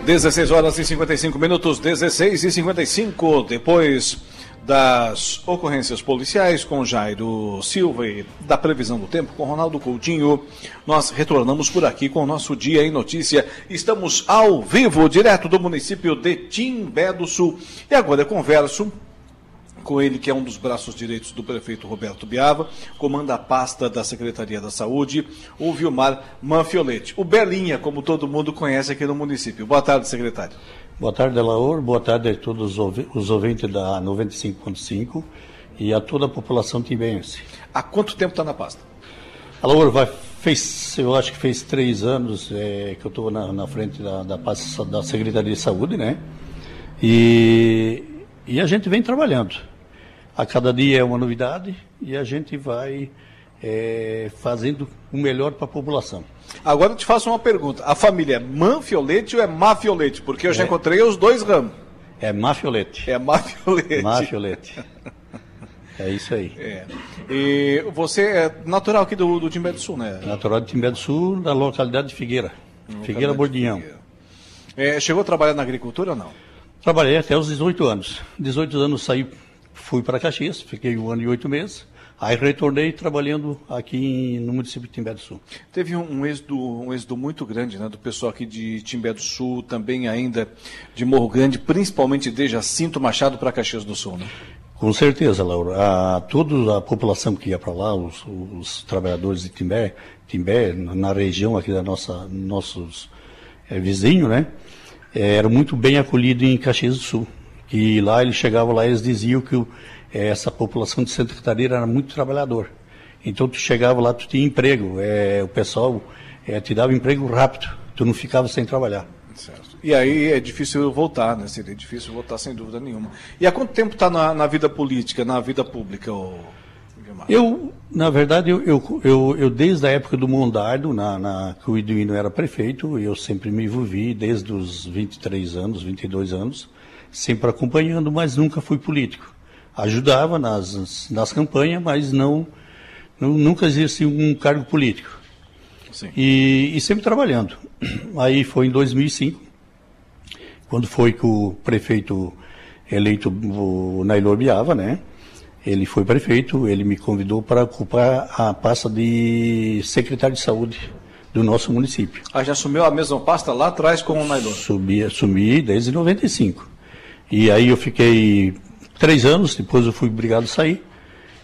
16 horas e 55 minutos, 16 e 55, depois das ocorrências policiais com Jairo Silva e da previsão do tempo com Ronaldo Coutinho, nós retornamos por aqui com o nosso Dia em Notícia. Estamos ao vivo, direto do município de Timbé do Sul. E agora eu converso com ele, que é um dos braços direitos do prefeito Roberto Biava, comanda a pasta da Secretaria da Saúde, o Vilmar Manfioletti. O Belinha, como todo mundo conhece aqui no município. Boa tarde, secretário.
Boa tarde, Laor. Boa tarde a todos os ouvintes da 95.5 e a toda a população timbense.
Há quanto tempo está na pasta?
Laor, vai, fez, eu acho que fez três anos é, que eu estou na, na, frente da, da pasta da Secretaria de Saúde, né? E, e a gente vem trabalhando. A cada dia é uma novidade e a gente vai é, fazendo o melhor para a população.
Agora eu te faço uma pergunta. A família é Manfiolete ou é Mafiolete? Porque eu é. já encontrei os dois ramos.
É Mafiolete.
É Mafiolete.
Mafiolete. É isso aí.
É. E você é natural aqui do, do Timbé do Sul, né?
Natural de Timbé do Sul, da localidade de Figueira. Figueira Bordinhão.
É, chegou a trabalhar na agricultura ou não?
Trabalhei até os 18 anos. 18 anos saí Fui para Caxias, fiquei um ano e oito meses. Aí retornei trabalhando aqui no município de Timbé do Sul.
Teve um, êxodo, um êxodo muito grande né, do pessoal aqui de Timbé do Sul, também ainda de Morro Grande, principalmente de Jacinto Machado para Caxias do Sul, né?
Com certeza, Laura. A, toda a população que ia para lá, os, os, trabalhadores de Timbé, Timbé, na região aqui da nossa, nossos é, vizinho, né? É, era muito bem acolhido em Caxias do Sul. E lá ele chegava lá e eles diziam que o, é, essa população de Santa Catarina era muito trabalhador. Então tu chegava lá, tu tinha emprego. É, o pessoal é, te dava emprego rápido. Tu não ficava sem trabalhar.
Certo. E aí é difícil voltar, né? Seria difícil voltar sem dúvida nenhuma. E há quanto tempo está na, na, vida política, na vida pública, o
Eu, na verdade, eu, eu, eu, eu, desde a época do Mondardo, na, na, que o Iduino era prefeito, eu sempre me envolvi, desde os 23 anos, 22 anos, sempre acompanhando, mas nunca fui político. Ajudava nas, nas campanhas, mas não, não nunca exerci um cargo político. E, e sempre trabalhando. <clears throat> Aí foi em 2005, quando foi que o prefeito eleito, o Nailor Biava, né? Ele foi prefeito, ele me convidou para ocupar a pasta de secretário de saúde do nosso município.
Ah, já assumiu a mesma pasta lá atrás com o Nailor?
Subi, assumi desde 95. E aí eu fiquei três anos, depois eu fui obrigado a sair.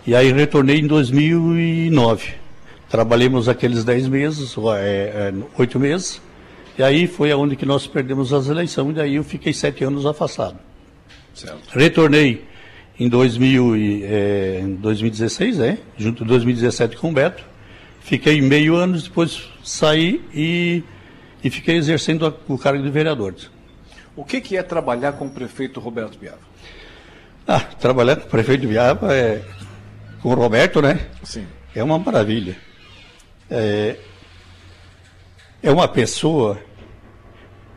E aí retornei em 2009. Trabalhamos aqueles dez meses, é, é, oito meses. E aí foi aonde que nós perdemos as eleições, e daí eu fiquei sete anos afastado. Certo. Retornei em 2000 e, é, 2016, é, junto em 2017 com o Beto. Fiquei meio ano, depois saí e, e fiquei exercendo o cargo de vereador.
O que, que, é trabalhar com o prefeito Roberto Biava?
Ah, trabalhar com o prefeito Biava é com o Roberto, né? Sim. É uma maravilha. É, é uma pessoa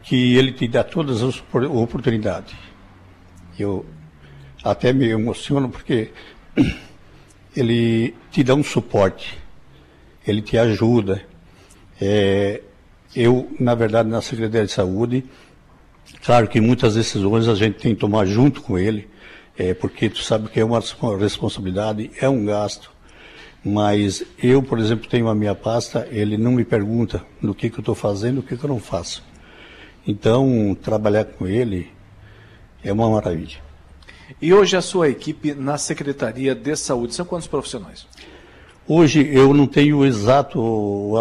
que ele te dá todas as oportunidades. Eu até me emociono porque <clears throat> ele te dá um suporte, ele te ajuda. É, eu, na verdade, na Secretaria de Saúde, claro que muitas decisões a gente tem que tomar junto com ele, é, porque tu sabe que é uma responsabilidade, é um gasto. Mas eu, por exemplo, tenho a minha pasta, ele não me pergunta no que, que eu estou fazendo, o que, que eu não faço. Então, trabalhar com ele é uma maravilha.
E hoje a sua equipe na Secretaria de Saúde são quantos profissionais?
Hoje eu não tenho exato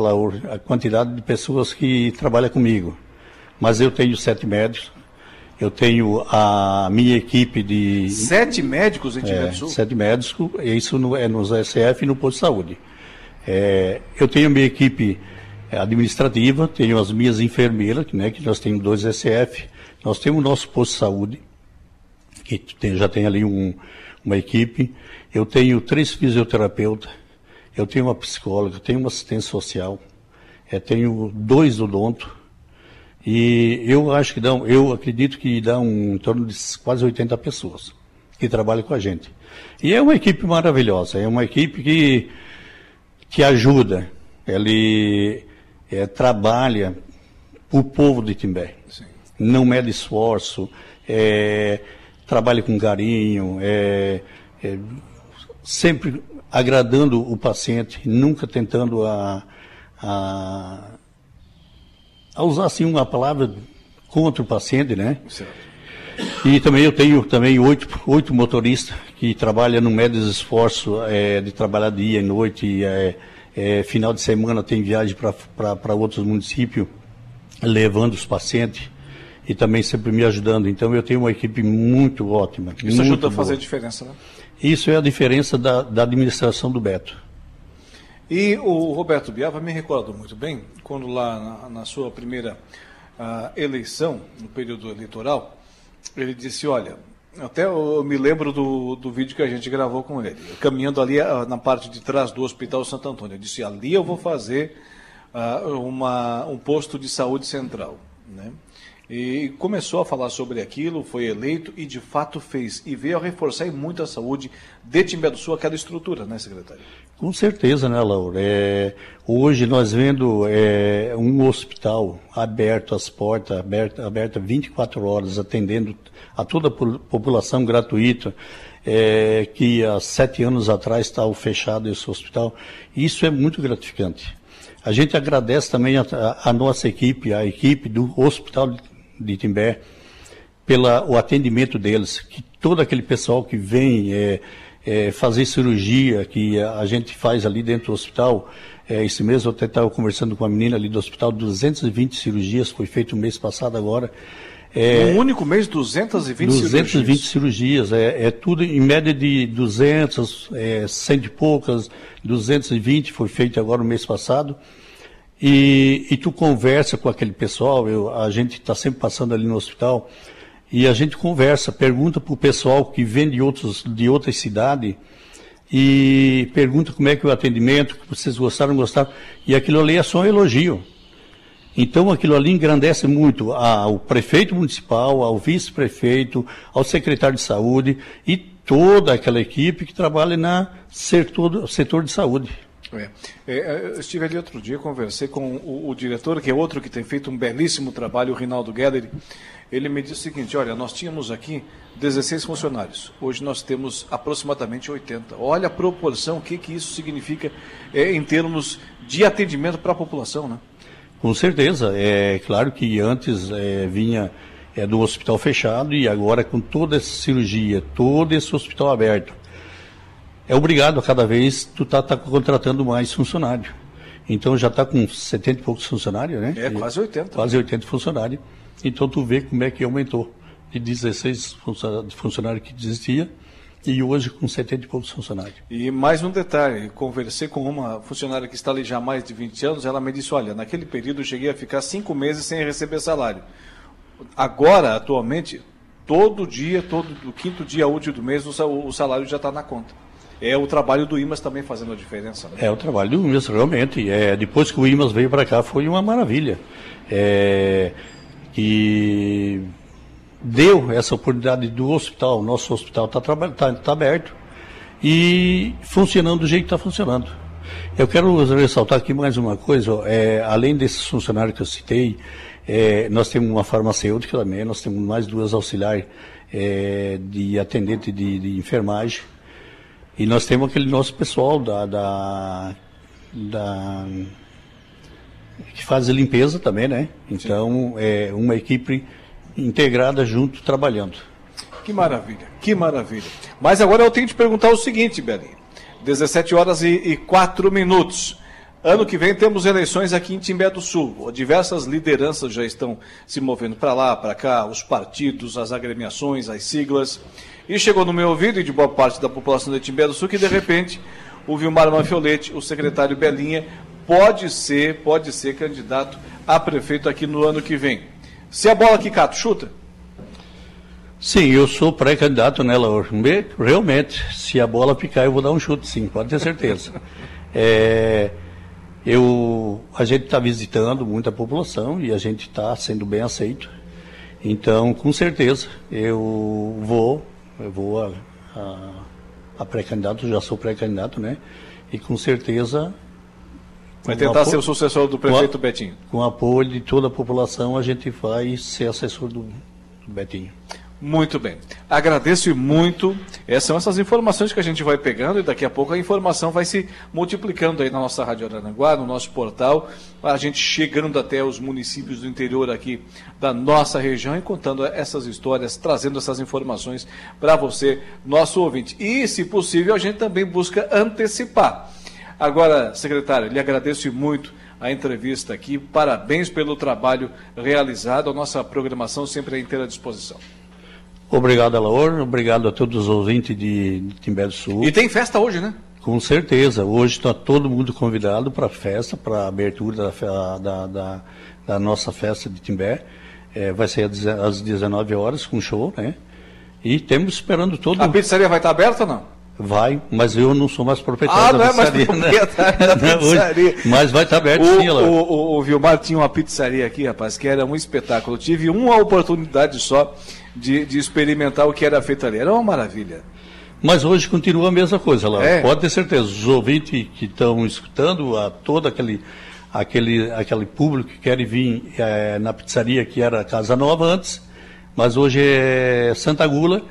a quantidade de pessoas que trabalham comigo, mas eu tenho sete médicos, eu tenho a minha equipe de.
Sete médicos em
é, Sul? Sete médicos, isso no, é nos SF e no posto de saúde. É, eu tenho a minha equipe administrativa, tenho as minhas enfermeiras, né, que nós temos dois SF, nós temos o nosso posto de saúde, que tem, já tem ali um, uma equipe, eu tenho três fisioterapeutas, eu tenho uma psicóloga, eu tenho uma assistente social, eu tenho dois odontos, e eu acho que dão, eu acredito que dá um, em torno de quase 80 pessoas que trabalham com a gente. E é uma equipe maravilhosa, é uma equipe que, que ajuda, ele é, trabalha o povo de Timbé. Sim. Não mede esforço, é, trabalha com carinho, é, é, sempre agradando o paciente, nunca tentando a, a a usar assim uma palavra contra o paciente, né? Certo. E também eu tenho também oito, oito motoristas que trabalham no médio esforço é, de trabalhar dia e noite. É, é, final de semana tem viagem para outros municípios, levando os pacientes e também sempre me ajudando. Então eu tenho uma equipe muito ótima.
Isso muito ajuda boa. a fazer a diferença, né?
Isso é a diferença da, da administração do Beto.
E o Roberto Biava me recordo muito bem, quando lá na, na sua primeira uh, eleição, no período eleitoral, ele disse, olha, até eu me lembro do, do vídeo que a gente gravou com ele, caminhando ali uh, na parte de trás do Hospital Santo Antônio. Eu disse, ali eu vou fazer uh, uma, um posto de saúde central. Né? E começou a falar sobre aquilo, foi eleito e de fato fez. E veio a reforçar muito a saúde de Timbé do Sul, aquela estrutura, né, secretário?
Com certeza, né, Laura? É, hoje nós vendo é, um hospital aberto, as portas abertas aberta 24 horas, atendendo a toda a população gratuita, é, que há sete anos atrás estava fechado esse hospital. Isso é muito gratificante. A gente agradece também a, a nossa equipe, a equipe do Hospital de Timbé pelo atendimento deles, que todo aquele pessoal que vem é, fazer cirurgia que a, gente faz ali dentro do hospital. É, esse mês eu até estava conversando com a menina ali do hospital, 220 cirurgias, foi feito no mês passado agora.
É, um único mês, 220,
220 cirurgias. cirurgias. É, é, tudo em média de 200, é, 100 e poucas, 220 foi feito agora no mês passado. E, e tu conversa com aquele pessoal, eu, a gente está sempre passando ali no hospital, e a gente conversa, pergunta para o pessoal que vem de, outros, de outras cidades, e pergunta como é que é o atendimento, vocês gostaram, não gostaram, e aquilo ali é só um elogio. Então aquilo ali engrandece muito ao prefeito municipal, ao vice-prefeito, ao secretário de saúde e toda aquela equipe que trabalha na setor, setor de saúde.
É. É, eu estive ali outro dia, conversei com o, o, diretor, que é outro que tem feito um belíssimo trabalho, o Rinaldo Geller. Ele me disse o seguinte: olha, nós tínhamos aqui 16 funcionários, hoje nós temos aproximadamente 80. Olha a proporção, o que, que isso significa é, em termos de atendimento para a população, né?
Com certeza. É claro que antes é, vinha é, do hospital fechado e agora com toda essa cirurgia, todo esse hospital aberto é obrigado a cada vez tu tá, tá contratando mais funcionário. Então já está com 70 e poucos funcionários, né?
É, quase 80.
Quase 80 funcionários. Então tu vê como é que aumentou. De 16 funcionários que existia e hoje com 70 e poucos funcionários.
E mais um detalhe, conversei com uma funcionária que está ali já há mais de 20 anos, ela me disse, olha, naquele período eu cheguei a ficar cinco meses sem receber salário. Agora, atualmente, todo dia, todo do quinto dia útil do mês, o salário já está na conta é o trabalho do IMAS também fazendo a diferença. Né?
É o trabalho do IMAS, realmente. É, depois que o IMAS veio para cá, foi uma maravilha. É, que deu essa oportunidade do hospital, nosso hospital está tá, tá aberto e funcionando do jeito que está funcionando. Eu quero ressaltar aqui mais uma coisa, é, além desses funcionários que eu citei, é, nós temos uma farmacêutica também, nós temos mais duas auxiliares é, de atendente de, de enfermagem, e nós temos aquele nosso pessoal da, da, da que faz a limpeza também, né? Então, Sim. é uma equipe integrada junto, trabalhando.
Que maravilha, que maravilha. Mas agora eu tenho que te perguntar o seguinte, Belinha. 17 horas e, e 4 minutos. Ano que vem temos eleições aqui em Timbé do Sul. Diversas lideranças já estão se movendo para lá, para cá, os partidos, as agremiações, as siglas. E chegou no meu ouvido e de boa parte da população de Timbé do Sul que, de repente, o Vilmar Manfioletti, o secretário Belinha, pode ser, pode ser candidato a prefeito aqui no ano que vem. Se a bola aqui, Cato, chuta.
Sim, eu sou pré-candidato nela hoje. Realmente, se a bola picar, eu vou dar um chute, sim, pode ter certeza. é, eu, a gente está visitando muita população e a gente está sendo bem aceito. Então, com certeza, eu vou eu vou a, a, a pré-candidato, já sou pré-candidato, né? E com certeza.
Vai tentar ser o sucessor do prefeito com a, Betinho.
Com apoio de toda a população, a gente vai ser assessor do, do Betinho.
Muito bem. Agradeço muito. Essas são essas informações que a gente vai pegando e daqui a pouco a informação vai se multiplicando aí na nossa Rádio Aranaguá, no nosso portal, a gente chegando até os municípios do interior aqui da nossa região e contando essas histórias, trazendo essas informações para você, nosso ouvinte. E, se possível, a gente também busca antecipar. Agora, secretário, lhe agradeço muito a entrevista aqui. Parabéns pelo trabalho realizado. A nossa programação sempre à inteira disposição.
Obrigado, Alaor. Obrigado a todos os ouvintes de, de Timbé do Sul.
E tem festa hoje, né?
Com certeza. Hoje está todo mundo convidado para a festa, para a abertura da, da, da, da, nossa festa de Timbé. É, vai ser às 19 horas com show, né? E estamos esperando todo.
A pizzaria vai estar aberta ou não?
Vai, mas eu não sou mais proprietário ah, da não pizzaria. É mais né?
da <laughs> pizzaria.
mas vai estar aberto
o, sim, o, o, o Vilmar tinha uma pizzaria aqui, rapaz, que era um espetáculo. Eu tive uma oportunidade só de, de experimentar o que era feito ali. Era uma maravilha.
Mas hoje continua a mesma coisa, lá. É. Pode ter certeza. Os ouvintes que estão escutando, a todo aquele, aquele, aquele público que quer vir é, na pizzaria que era Casa Nova antes, mas hoje é Santa Gula,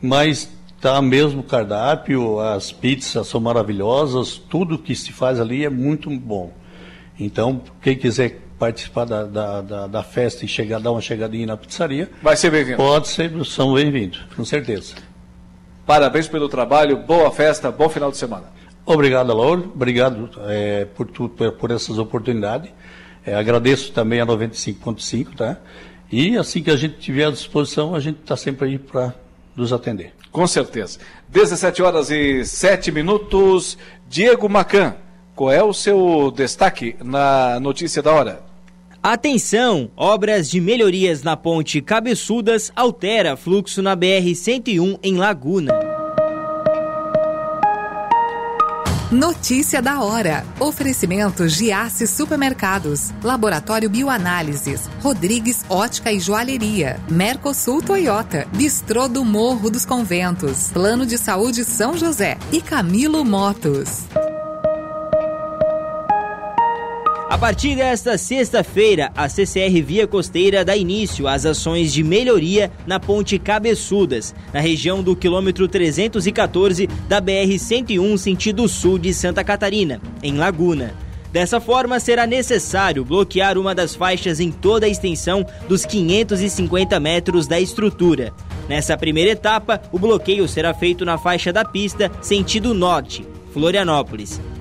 mas está mesmo cardápio, as pizzas são maravilhosas, tudo que se faz ali é muito bom. Então, quem quiser participar da, da, da, da, festa e chegar, dar uma chegadinha na pizzaria.
Vai ser bem-vindo.
Pode ser, são bem-vindos, com certeza.
Parabéns pelo trabalho, boa festa, bom final de semana.
Obrigado, Lauro. Obrigado é, por, tu, por, por, essas oportunidades. É, agradeço também a 95.5, tá? E assim que a gente tiver à disposição, a gente está sempre aí para nos atender.
Com certeza. 17 horas e 7 minutos. Diego Macan, qual é o seu destaque na notícia da hora?
Atenção! Obras de melhorias na ponte Cabeçudas altera fluxo na BR-101 em Laguna.
Notícia da hora. Oferecimento Giasse Supermercados, Laboratório Bioanálises, Rodrigues Ótica e Joalheria, Mercosul Toyota, Bistrô do Morro dos Conventos, Plano de Saúde São José e Camilo Motos.
A partir desta sexta-feira, a CCR Via Costeira dá início às ações de melhoria na Ponte Cabeçudas, na região do quilômetro 314 da BR-101, sentido sul de Santa Catarina, em Laguna. Dessa forma, será necessário bloquear uma das faixas em toda a extensão dos 550 metros da estrutura. Nessa primeira etapa, o bloqueio será feito na faixa da pista, sentido norte, Florianópolis.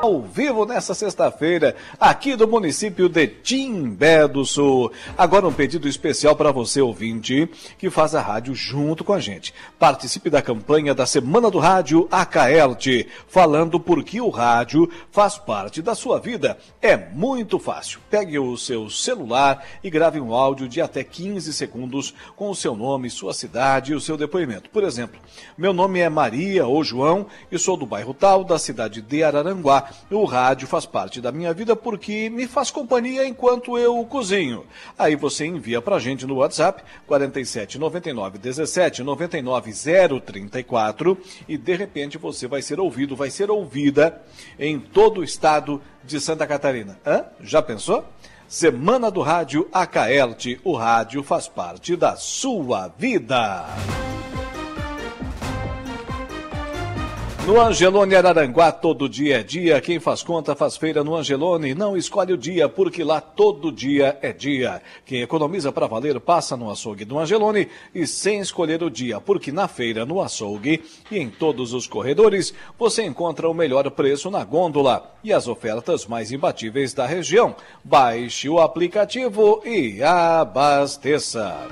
ao vivo nessa sexta-feira, aqui do município de Timbé do Sul. Agora um pedido especial para você, ouvinte, que faz a rádio junto com a gente. Participe da campanha da Semana do Rádio AKLT, falando por que o rádio faz parte da sua vida. É muito fácil. Pegue o seu celular e grave um áudio de até 15 segundos com o seu nome, sua cidade e o seu depoimento. Por exemplo, meu nome é Maria ou João e sou do bairro tal, da cidade de Araranguá o rádio faz parte da minha vida porque me faz companhia enquanto eu cozinho. Aí você envia pra gente no WhatsApp 47 99 17 99 034 e de repente você vai ser ouvido, vai ser ouvida em todo o estado de Santa Catarina. Hã? Já pensou? Semana do Rádio AKLT, o rádio faz parte da sua vida. No Angelone Araranguá, todo dia é dia. Quem faz conta faz feira no Angelone. Não escolhe o dia, porque lá todo dia é dia. Quem economiza para valer passa no açougue do Angelone e sem escolher o dia, porque na feira, no açougue e em todos os corredores você encontra o melhor preço na gôndola e as ofertas mais imbatíveis da região. Baixe o aplicativo e abasteça.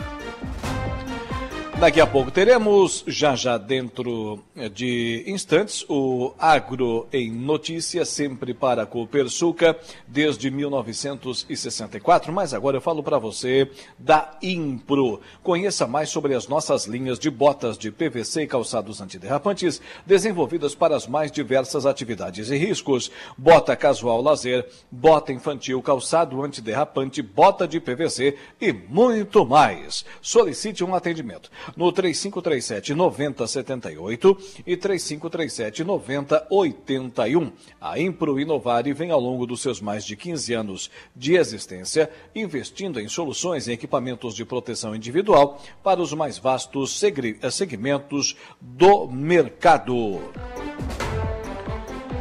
Daqui a pouco teremos, já já dentro de instantes, o Agro em Notícias, sempre para a Copersuca, desde 1964. Mas agora eu falo para você da Impro. Conheça mais sobre as nossas linhas de botas de PVC e calçados antiderrapantes, desenvolvidas para as mais diversas atividades e riscos. Bota casual lazer, bota infantil, calçado antiderrapante, bota de PVC e muito mais. Solicite um atendimento no 3537 9078 e 3537 9081. A Impro Inovar vem ao longo dos seus mais de 15 anos de existência investindo em soluções e equipamentos de proteção individual para os mais vastos segmentos do mercado.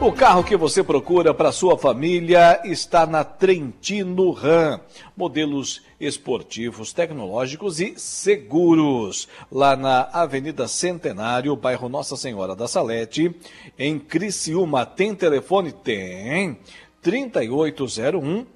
O carro que você procura para sua família está na Trentino Ram. Modelos esportivos, tecnológicos e seguros. Lá na Avenida Centenário, bairro Nossa Senhora da Salete, em Criciúma. Tem telefone? Tem. 3801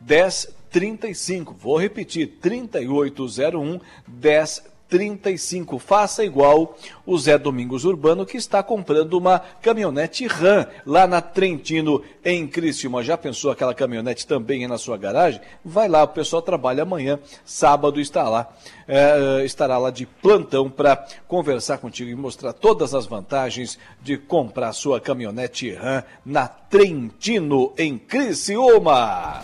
1035. Vou repetir: 3801 1035. 35. Faça igual o Zé Domingos Urbano, que está comprando uma caminhonete RAM lá na Trentino, em Criciúma. Já pensou aquela caminhonete também na sua garagem? Vai lá, o pessoal trabalha amanhã, sábado está lá, é, estará lá de plantão para conversar contigo e mostrar todas as vantagens de comprar sua caminhonete RAM na Trentino, em Criciúma.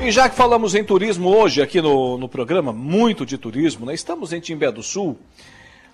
E já que falamos em turismo hoje aqui no, no programa, muito de turismo, né? Estamos em Timbé do Sul,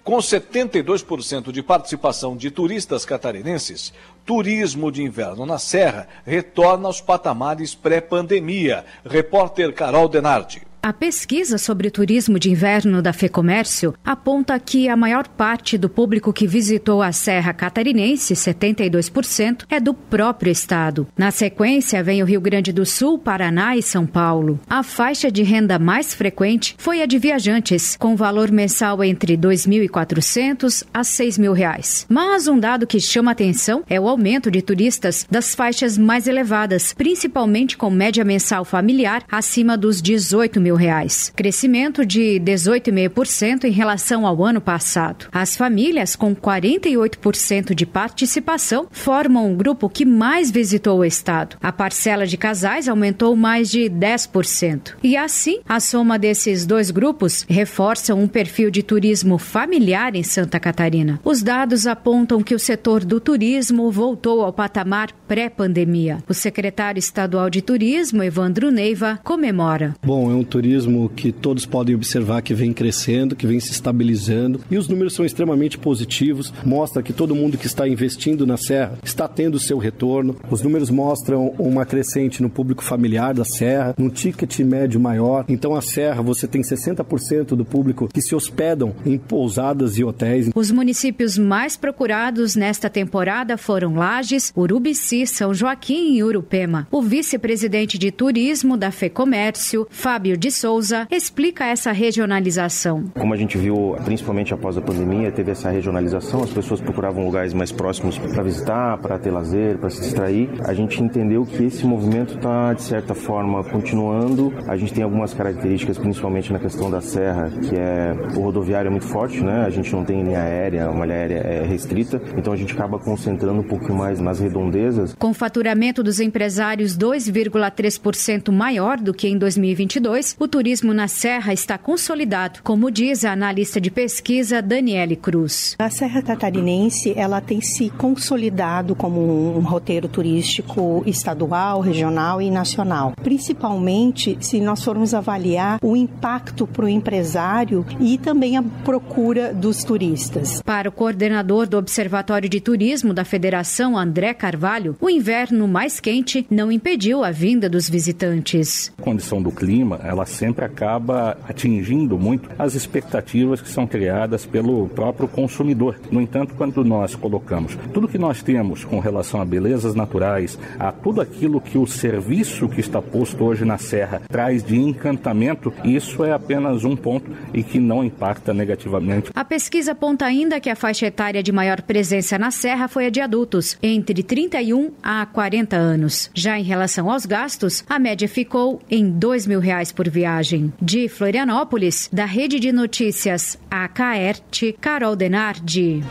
com 72% de participação de turistas catarinenses, turismo de inverno na Serra retorna aos patamares pré-pandemia. Repórter Carol Denardi.
A pesquisa sobre turismo de inverno da FEComércio aponta que a maior parte do público que visitou a Serra Catarinense, 72%, é do próprio estado. Na sequência, vem o Rio Grande do Sul, Paraná e São Paulo. A faixa de renda mais frequente foi a de viajantes, com valor mensal entre R$ 2.400 a 6.000 reais. Mas um dado que chama atenção é o aumento de turistas das faixas mais elevadas, principalmente com média mensal familiar acima dos 18 mil mil reais, crescimento de 18,5% em relação ao ano passado. As famílias com 48% de participação formam o grupo que mais visitou o estado. A parcela de casais aumentou mais de 10%. E assim, a soma desses dois grupos reforça um perfil de turismo familiar em Santa Catarina. Os dados apontam que o setor do turismo voltou ao patamar pré-pandemia. O secretário estadual de turismo, Evandro Neiva, comemora.
Bom, é um turismo turismo que todos podem observar que vem crescendo, que vem se estabilizando e os números são extremamente positivos, mostra que todo mundo que está investindo na Serra está tendo seu retorno. Os números mostram uma crescente no público familiar da Serra, no ticket médio maior. Então a Serra você tem 60% do público que se hospedam em pousadas e hotéis.
Os municípios mais procurados nesta temporada foram Lages, Urubici, São Joaquim e Urupema. O vice-presidente de turismo da FEComércio, Fábio de Souza explica essa regionalização.
Como a gente viu, principalmente após a pandemia, teve essa regionalização, as pessoas procuravam lugares mais próximos para visitar, para ter lazer, para se distrair. A gente entendeu que esse movimento está, de certa forma, continuando. A gente tem algumas características, principalmente na questão da serra, que é o rodoviário é muito forte, né? A gente não tem linha aérea, uma malha aérea é restrita, então a gente acaba concentrando um pouco mais nas redondezas.
Com o faturamento dos empresários 2,3% maior do que em 2022, o turismo na Serra está consolidado, como diz a analista de pesquisa Daniele Cruz.
A Serra Catarinense ela tem se consolidado como um, um roteiro turístico estadual, regional e nacional. Principalmente se nós formos avaliar o impacto para o empresário e também a procura dos turistas.
Para o coordenador do Observatório de Turismo da Federação, André Carvalho, o inverno mais quente não impediu a vinda dos visitantes.
A condição do clima, ela sempre acaba atingindo muito as expectativas que são criadas pelo próprio consumidor. No entanto, quando nós colocamos tudo que nós temos com relação a belezas naturais, a tudo aquilo que o serviço que está posto hoje na Serra traz de encantamento, isso é apenas um ponto e que não impacta negativamente.
A pesquisa aponta ainda que a faixa etária de maior presença na Serra foi a de adultos, entre 31 a 40 anos. Já em relação aos gastos, a média ficou em 2 mil reais por viagem. De Florianópolis, da Rede de Notícias AKERT, Carol Denardi.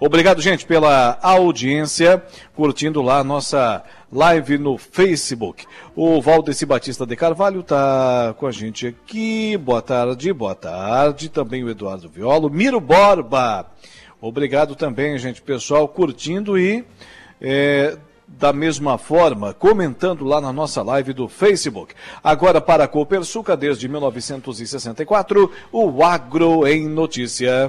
Obrigado, gente, pela audiência, curtindo lá a nossa live no Facebook. O Valdeci Batista de Carvalho está com a gente aqui. Boa tarde, boa tarde. Também o Eduardo Violo. Miro Borba. Obrigado também, gente, pessoal, curtindo e é, da mesma forma, comentando lá na nossa live do Facebook. Agora para a Copersuca, desde 1964, o Agro em Notícia.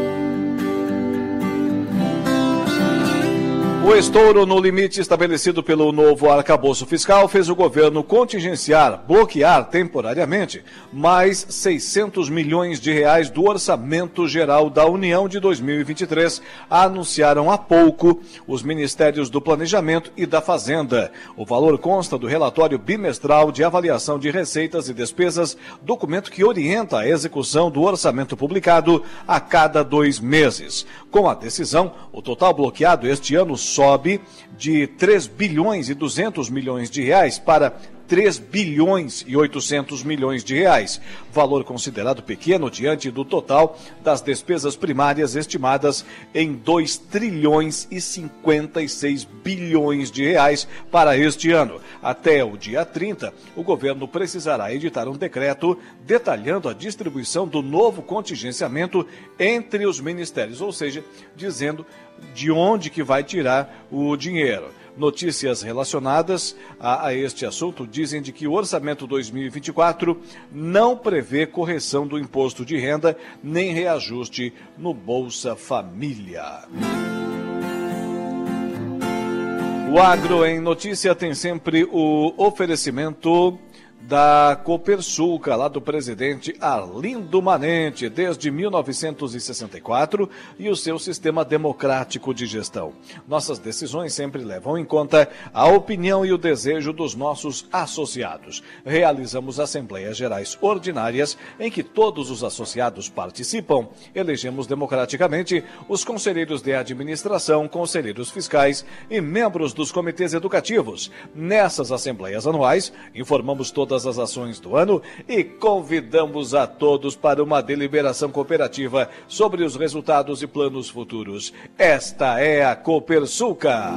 O estouro no limite estabelecido pelo novo arcabouço fiscal fez o governo contingenciar, bloquear temporariamente mais 600 milhões de reais do orçamento geral da União de 2023, anunciaram há pouco os ministérios do Planejamento e da Fazenda. O valor consta do relatório bimestral de avaliação de receitas e despesas, documento que orienta a execução do orçamento publicado a cada dois meses. Com a decisão, o total bloqueado este ano sobe de 3 bilhões e 200 milhões de reais para 3 bilhões e 800 milhões de reais, valor considerado pequeno diante do total das despesas primárias estimadas em 2 trilhões e 56 bilhões de reais para este ano. Até o dia 30, o governo precisará editar um decreto detalhando a distribuição do novo contingenciamento entre os ministérios, ou seja, dizendo de onde que vai tirar o dinheiro. Notícias relacionadas a, a, este assunto dizem de que o orçamento 2024 não prevê correção do imposto de renda nem reajuste no Bolsa Família. O Agro em Notícia tem sempre o oferecimento da Copersuca, lá do presidente Arlindo Manente, desde 1964, e o seu sistema democrático de gestão. Nossas decisões sempre levam em conta a opinião e o desejo dos nossos associados. Realizamos assembleias gerais ordinárias em que todos os associados participam. Elegemos democraticamente os conselheiros de administração, conselheiros fiscais e membros dos comitês educativos. Nessas assembleias anuais, informamos todas todas as ações do ano e convidamos a todos para uma deliberação cooperativa sobre os resultados e planos futuros. Esta é a Copersuca.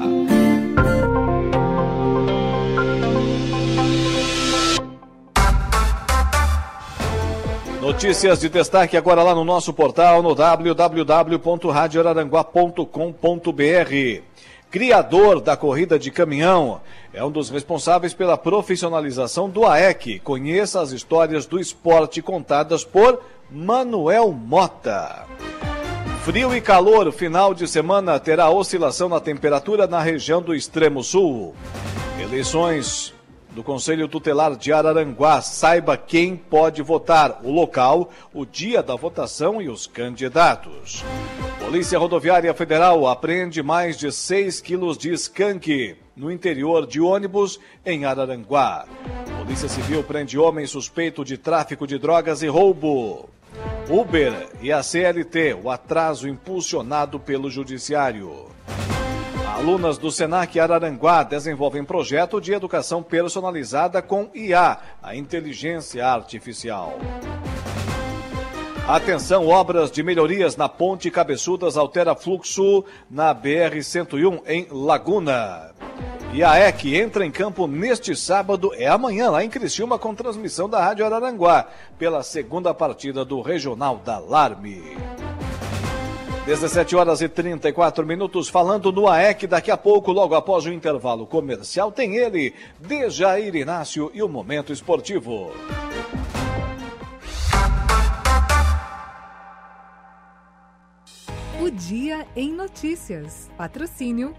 Notícias de destaque agora lá no nosso portal no www.radioraranguá.com.br criador da corrida de caminhão, é um dos responsáveis pela profissionalização do AEC. Conheça as histórias do esporte contadas por Manuel Mota. Frio e calor, final de semana terá oscilação na temperatura na região do extremo sul. Eleições do Conselho Tutelar de Araranguá. Saiba quem pode votar, o local, o dia da votação e os candidatos. Polícia Rodoviária Federal apreende mais de 6 quilos de skunk no interior de ônibus em Araranguá. Polícia Civil prende homem suspeito de tráfico de drogas e roubo. Uber e a CLT, o atraso impulsionado pelo Judiciário. Alunas do Senac Araranguá desenvolvem projeto de educação personalizada com IA, a inteligência artificial. Atenção, obras de melhorias na Ponte Cabeçudas altera fluxo na BR-101 em Laguna. E a EC entra em campo neste sábado, é amanhã, lá em Criciúma, com transmissão da Rádio Araranguá, pela segunda partida do Regional da Larme. 17 horas e 34 minutos, falando no AEC. Daqui a pouco, logo após o intervalo comercial, tem ele, Dejair Inácio e o Momento Esportivo.
O Dia em Notícias. Patrocínio.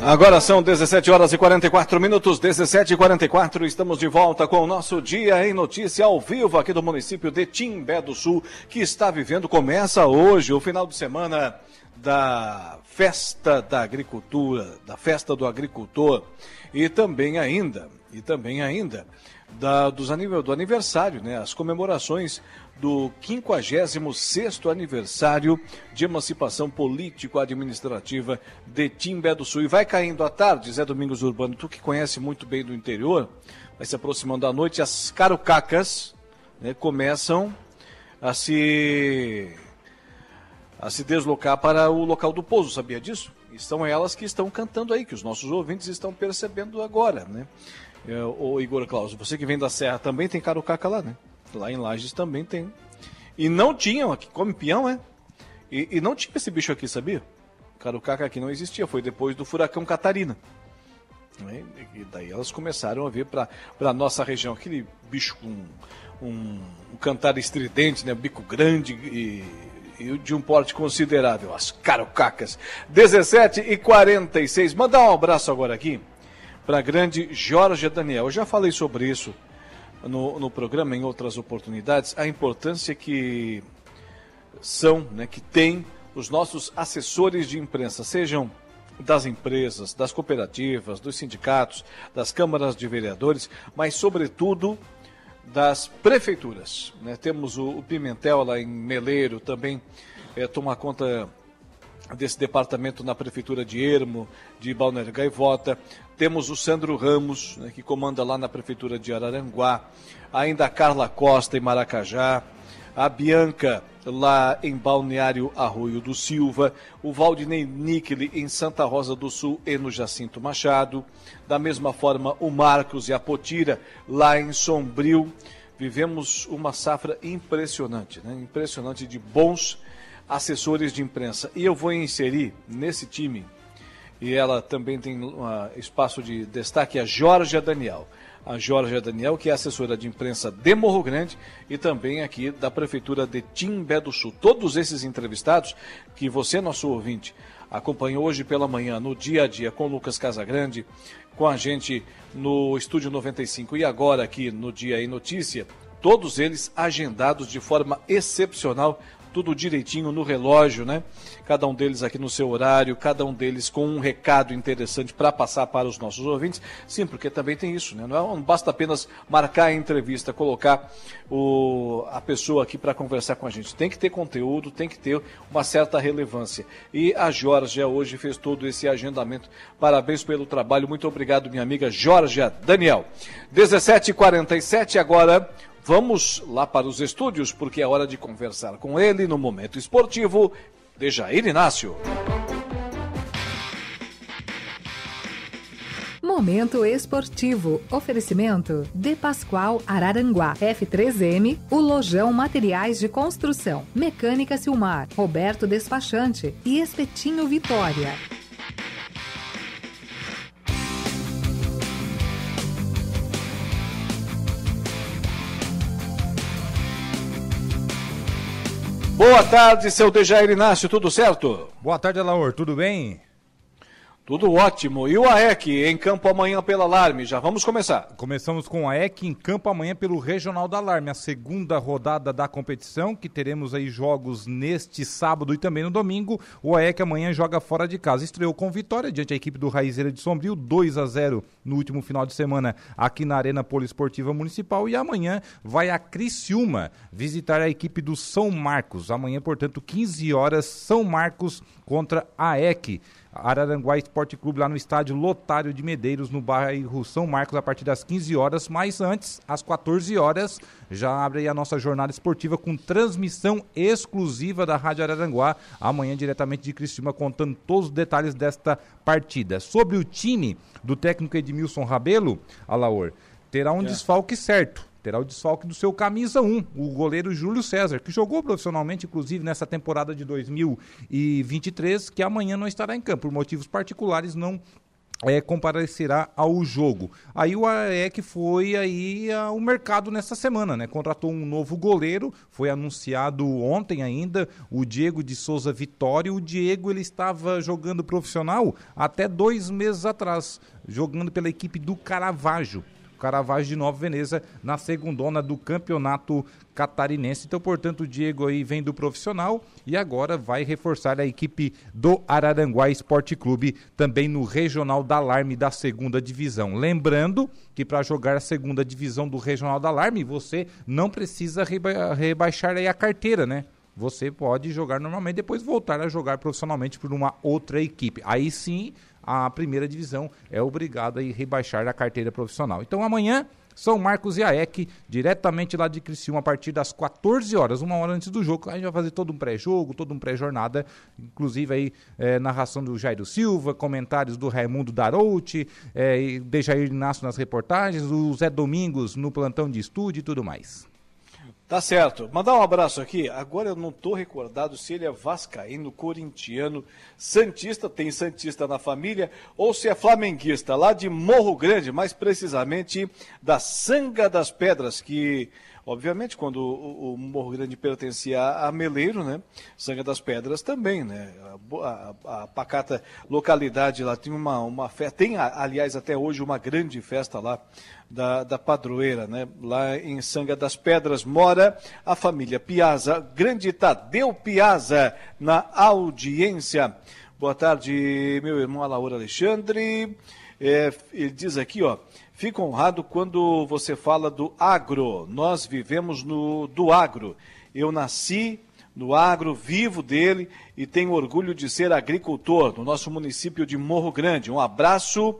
Agora são 17 horas e 44 minutos, 17 e 44. Estamos de volta com o nosso Dia em Notícia ao vivo aqui do município de Timbé do Sul, que está vivendo. Começa hoje o final de semana da Festa da Agricultura, da Festa do Agricultor e também ainda, e também ainda da, dos, do aniversário, né, as comemorações do 56º aniversário de emancipação político-administrativa de Timbé do Sul. E vai caindo à tarde, Zé Domingos Urbano, tu que conhece muito bem do interior, vai se aproximando da noite, as carucacas né, começam a se a se deslocar para o local do pouso, sabia disso? E são elas que estão cantando aí, que os nossos ouvintes estão percebendo agora, né? É, o Igor Claus, você que vem da Serra também tem carucaca lá, né? Lá em Lages também tem. E não tinham, aqui come peão, é? E, e não tinha esse bicho aqui, sabia? Carucaca aqui não existia, foi depois do furacão Catarina. Né? E daí elas começaram a vir para a nossa região. Aquele bicho com um, um cantar estridente, né? bico grande e, e, de um porte considerável. As carucacas. 17 e 46. Mandar um abraço agora aqui para a grande Jorge Daniel. Eu já falei sobre isso no, no programa em outras oportunidades. A importância que são, né, que tem os nossos assessores de imprensa, sejam das empresas, das cooperativas, dos sindicatos, das câmaras de vereadores, mas, sobretudo, das prefeituras. Né? Temos o, o, Pimentel lá em Meleiro, também é, toma conta desse departamento na prefeitura de Ermo, de Balneário Gaivota. Temos o Sandro Ramos, né, que comanda lá na prefeitura de Araranguá. Ainda a Carla Costa em Maracajá. A Bianca lá em Balneário Arroio do Silva, o Valdinei Nickele em Santa Rosa do Sul e no Jacinto Machado, da mesma forma o Marcos e a Potira lá em Sombrio. Vivemos uma safra impressionante, né? impressionante de bons assessores de imprensa. E eu vou inserir nesse time, e ela também tem um espaço de destaque, a Jorge Daniel a Jorge Daniel, que é assessora de imprensa de Morro Grande e também aqui da Prefeitura de Timbé do Sul. Todos esses entrevistados que você, nosso ouvinte, acompanhou hoje pela manhã, no dia a dia, com Lucas Casagrande, com a gente no Estúdio 95 e agora aqui no Dia em Notícia, todos eles agendados de forma excepcional tudo direitinho no relógio, né? Cada um deles aqui no seu horário, cada um deles com um recado interessante para passar para os nossos ouvintes. Sim, porque também tem isso, né? Não, é, basta apenas marcar a entrevista, colocar o, a pessoa aqui para conversar com a gente. Tem que ter conteúdo, tem que ter uma certa relevância. E a Georgia hoje fez todo esse agendamento. Parabéns pelo trabalho. Muito obrigado, minha amiga Georgia Daniel. 17h47 agora. Vamos lá para os estúdios, porque é hora de conversar com ele no momento esportivo de Jair Inácio.
Momento esportivo. Oferecimento De Pascoal Araranguá. F3M, o Lojão Materiais de Construção. Mecânica Silmar. Roberto Despachante e Espetinho Vitória.
Boa tarde, seu Dejair Inácio, tudo certo?
Boa tarde, Alaor, tudo bem?
Tudo ótimo. E o AEC em campo amanhã pela Alarme? Já vamos começar.
Começamos com o AEC em campo amanhã pelo Regional da Alarme, a segunda rodada da competição, que teremos aí jogos neste sábado e também no domingo. O AEC amanhã joga fora de casa. Estreou com vitória diante da equipe do Raizeira de Sombrio, 2 a 0 no último final de semana aqui na Arena Poliesportiva Municipal. E amanhã vai a Criciúma visitar a equipe do São Marcos. Amanhã, portanto, 15 horas, São Marcos contra a AEC. Araranguá Esporte Clube lá no estádio Lotário de Medeiros, no bairro São Marcos, a partir das 15 horas. Mas antes, às 14 horas, já abre aí a nossa jornada esportiva com transmissão exclusiva da Rádio Araranguá, amanhã diretamente de Cristina, contando todos os detalhes desta partida. Sobre o time do técnico Edmilson Rabelo, Alaor, terá um é. desfalque certo terá o desfalque do seu camisa 1, o goleiro Júlio César, que jogou profissionalmente, inclusive, nessa temporada de 2023, que amanhã não estará em campo. Por motivos particulares, não é, comparecerá ao jogo. Aí o AEC foi aí ao mercado nessa semana, né? Contratou um novo goleiro, foi anunciado ontem ainda, o Diego de Souza Vitória. O Diego ele estava jogando profissional até dois meses atrás, jogando pela equipe do Caravaggio. Caravaggio de Nova Veneza na segundona do campeonato catarinense. Então, portanto, o Diego aí vem do profissional e agora vai reforçar a equipe do Araranguá Esporte Clube também no Regional da Alarme da segunda divisão. Lembrando que para jogar a segunda divisão do Regional da Alarme, você não precisa reba rebaixar aí a carteira, né? Você pode jogar normalmente, depois voltar a jogar profissionalmente por uma outra equipe. Aí sim, a primeira divisão é obrigada a rebaixar a carteira profissional. Então amanhã são Marcos e AEC, diretamente lá de Criciúma, a partir das 14 horas, uma hora antes do jogo. A gente vai fazer todo um pré-jogo, todo um pré-jornada, inclusive aí é, narração do Jairo Silva, comentários do Raimundo Darouti, é, de Jair Inácio nas reportagens, o Zé Domingos no plantão de estúdio e tudo mais.
Tá certo. Mandar um abraço aqui. Agora eu não estou recordado se ele é vascaíno, corintiano, santista, tem santista na família, ou se é flamenguista, lá de Morro Grande, mais precisamente da Sanga das Pedras, que Obviamente, quando o, o, Morro Grande pertencia a Meleiro, né? Sanga das Pedras também, né? A, a, a pacata localidade lá tem uma, uma festa, tem, aliás, até hoje uma grande festa lá da, da padroeira, né? Lá em Sanga das Pedras mora a família Piazza, grande Tadeu Piazza, na audiência. Boa tarde, meu irmão Alaura Alexandre. É, ele diz aqui, ó, Fico honrado quando você fala do agro. Nós vivemos no do agro. Eu nasci no agro, vivo dele e tenho orgulho de ser agricultor no nosso município de Morro Grande. Um abraço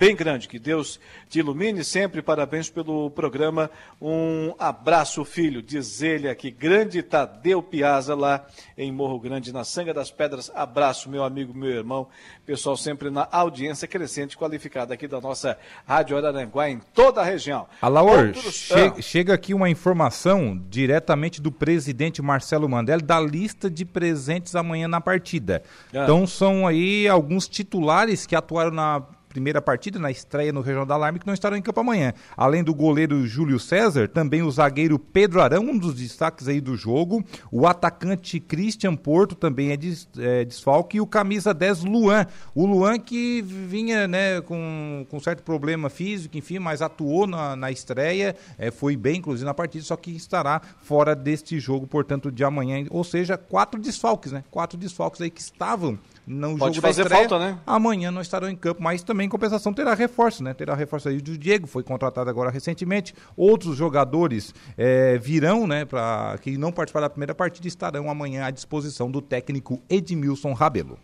bem grande. Que Deus te ilumine sempre. Parabéns pelo programa. Um abraço, filho. Diz ele aqui, grande Tadeu Piazza, lá em Morro Grande, na Sanga das Pedras. Abraço, meu amigo, meu irmão. Pessoal sempre na audiência crescente, qualificada aqui da nossa Rádio Araranguá, em toda a região.
Alaor, Outros... che ah. chega aqui uma informação diretamente do presidente Marcelo Mandela da lista de presentes amanhã na partida. Ah. Então são aí alguns titulares que atuaram na primeira partida, na estreia no Regional da Alarme, que não estarão em campo amanhã. Além do goleiro Júlio César, também o zagueiro Pedro Arão, um dos destaques aí do jogo. O atacante Christian Porto também é, des, é desfalque. E o camisa 10, Luan. O Luan que vinha né, com, com certo problema físico, enfim, mas atuou na, na estreia, é, foi bem, inclusive, na partida, só que estará fora deste jogo, portanto, de amanhã. Ou seja, quatro desfalques, né? Quatro desfalques aí que estavam no Pode jogo fazer da estreia, falta, né? Amanhã não estarão em campo, mas também em compensação terá reforço, né? Terá reforço aí do Diego, foi contratado agora recentemente. Outros jogadores é, virão, né? Para que não participaram da primeira partida estarão amanhã à disposição do técnico Edmilson Rabelo.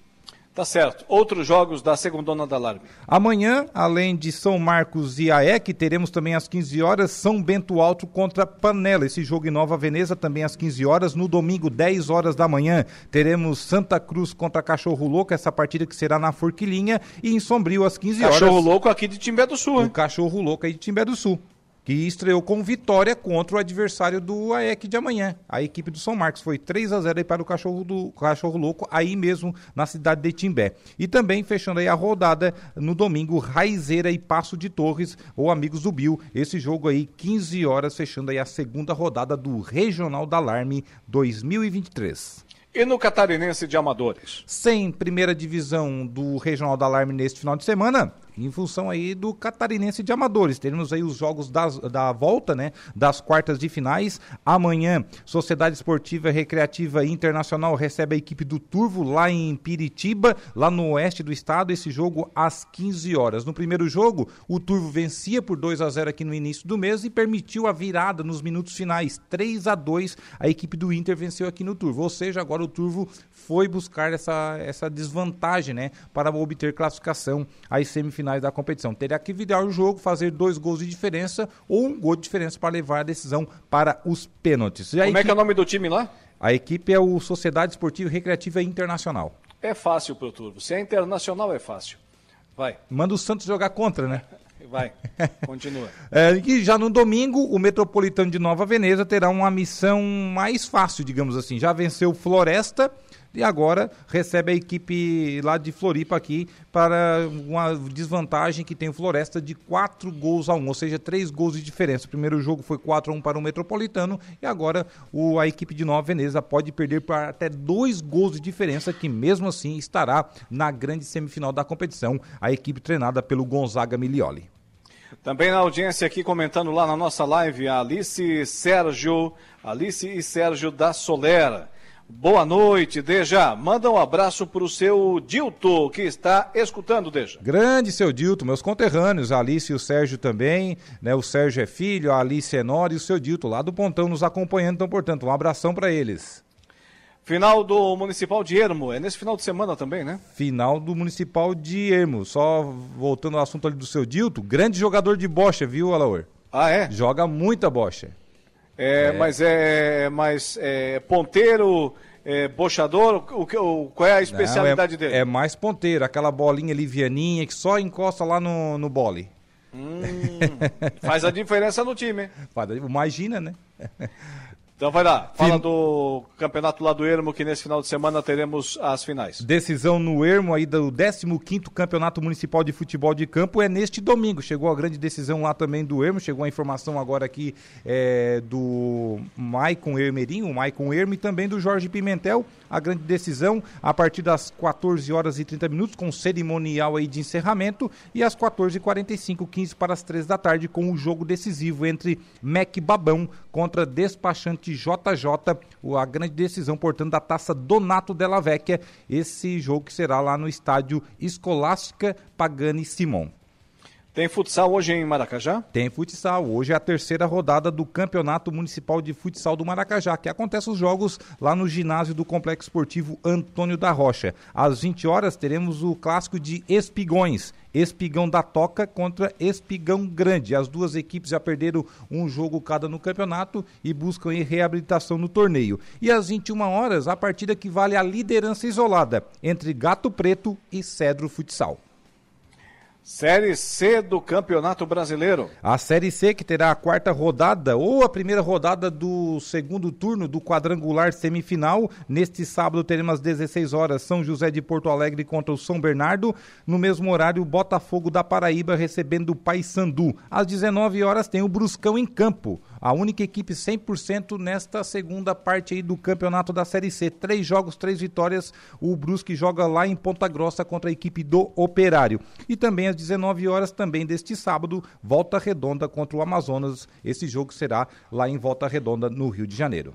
Tá certo. Outros jogos da segunda da Alarme.
Amanhã, além de São Marcos e AEC, teremos também às 15 horas São Bento Alto contra Panela. Esse jogo em Nova Veneza também às 15 horas. No domingo, 10 horas da manhã, teremos Santa Cruz contra Cachorro Louco, essa partida que será na Forquilinha. E em Sombrio, às 15
horas. Cachorro Louco aqui de Timbé do Sul.
O Cachorro Louco aí de Timbé do Sul que estreou com vitória contra o adversário do AEC de amanhã. A equipe do São Marcos foi 3 a 0 aí para o Cachorro, do, Cachorro Louco, aí mesmo na cidade de Timbé. E também fechando aí a rodada no domingo, Raizeira e Passo de Torres, ou Amigos do Bill. Esse jogo aí, 15 horas, fechando aí a segunda rodada do Regional da Alarme 2023.
E no Catarinense de Amadores?
Sem primeira divisão do Regional da Alarme neste final de semana, em função aí do catarinense de amadores. Teremos aí os jogos das, da volta, né, das quartas de finais. Amanhã, Sociedade Esportiva Recreativa Internacional recebe a equipe do Turvo lá em Piritiba, lá no oeste do estado, esse jogo às 15 horas. No primeiro jogo, o Turvo vencia por 2 a 0 aqui no início do mês e permitiu a virada nos minutos finais, 3 a 2. A equipe do Inter venceu aqui no Turvo, ou seja, agora o Turvo foi buscar essa, essa desvantagem, né, para obter classificação às semifinais finais da competição. Teria que virar o jogo, fazer dois gols de diferença ou um gol de diferença para levar a decisão para os pênaltis.
Como equipe... é que é o nome do time lá?
A equipe é o Sociedade Esportiva Recreativa Internacional.
É fácil pro Turbo. Se é internacional, é fácil. Vai.
Manda o Santos jogar contra, né? <laughs>
Vai, continua. <laughs>
é, e já no domingo, o Metropolitano de Nova Veneza terá uma missão mais fácil, digamos assim. Já venceu Floresta e agora recebe a equipe lá de Floripa aqui para uma desvantagem que tem o Floresta de 4 gols a 1, ou seja, 3 gols de diferença. O primeiro jogo foi 4 a 1 para o Metropolitano e agora o, a equipe de Nova Veneza pode perder por até 2 gols de diferença, que mesmo assim estará na grande semifinal da competição, a equipe treinada pelo Gonzaga Milioli.
Também na audiência aqui comentando lá na nossa live, a Alice Sérgio, Alice e Sérgio da Solera. Boa noite, Deja. Manda um abraço para o seu Dilto, que está escutando, Deja.
Grande seu Dilto, meus conterrâneos, a Alice e o Sérgio também, né? O Sérgio é filho, a Alice é nora e o seu Dilto lá do Pontão nos acompanhando, então, portanto, um abração para eles.
Final do Municipal de Ermo, é nesse final de semana também, né?
Final do Municipal de Ermo, só voltando ao assunto ali do seu Dilto, grande jogador de bocha, viu, Alaor?
Ah, é?
Joga muita bocha.
É, é, Mas é mas é, ponteiro, é, bochador, o, o, qual é a especialidade
Não,
é, dele?
É mais ponteiro, aquela bolinha livianinha que só encosta lá no, no bole.
Hum, faz a diferença no time. <laughs>
Imagina, né? <laughs>
Então vai lá, fala Fin... do campeonato lá do Ermo, que nesse final de semana teremos as finais.
Decisão no Ermo aí do 15º Campeonato Municipal de Futebol de Campo é neste domingo. Chegou a grande decisão lá também do Ermo, chegou a informação agora aqui é, do Maicon Ermerinho, o Maicon Ermo e também do Jorge Pimentel. A grande decisão a partir das 14 horas e 30 minutos com cerimonial aí de encerramento e às 14h45, 15 para as 3 da tarde com o jogo decisivo entre Mec Babão contra Despachante JJ, a grande decisão, portanto, da taça Donato Della Vecchia, esse jogo que será lá no estádio Escolástica Pagani Simon.
Tem futsal hoje em Maracajá?
Tem futsal. Hoje é a terceira rodada do Campeonato Municipal de Futsal do Maracajá, que acontece os jogos lá no ginásio do Complexo Esportivo Antônio da Rocha. Às 20 horas teremos o clássico de Espigões. Espigão da Toca contra Espigão Grande. As duas equipes já perderam um jogo cada no campeonato e buscam reabilitação no torneio. E às 21 horas, a partida que vale a liderança isolada entre Gato Preto e Cedro Futsal.
Série C do Campeonato Brasileiro.
A Série C que terá a quarta rodada ou a primeira rodada do segundo turno do quadrangular semifinal. Neste sábado teremos às 16 horas São José de Porto Alegre contra o São Bernardo. No mesmo horário, Botafogo da Paraíba recebendo o Paysandu. Às 19 horas tem o Bruscão em campo a única equipe 100% nesta segunda parte aí do campeonato da Série C. Três jogos, três vitórias. O Brusque joga lá em Ponta Grossa contra a equipe do Operário. E também às 19 horas, também deste sábado, Volta Redonda contra o Amazonas. Esse jogo será lá em Volta Redonda, no Rio de Janeiro.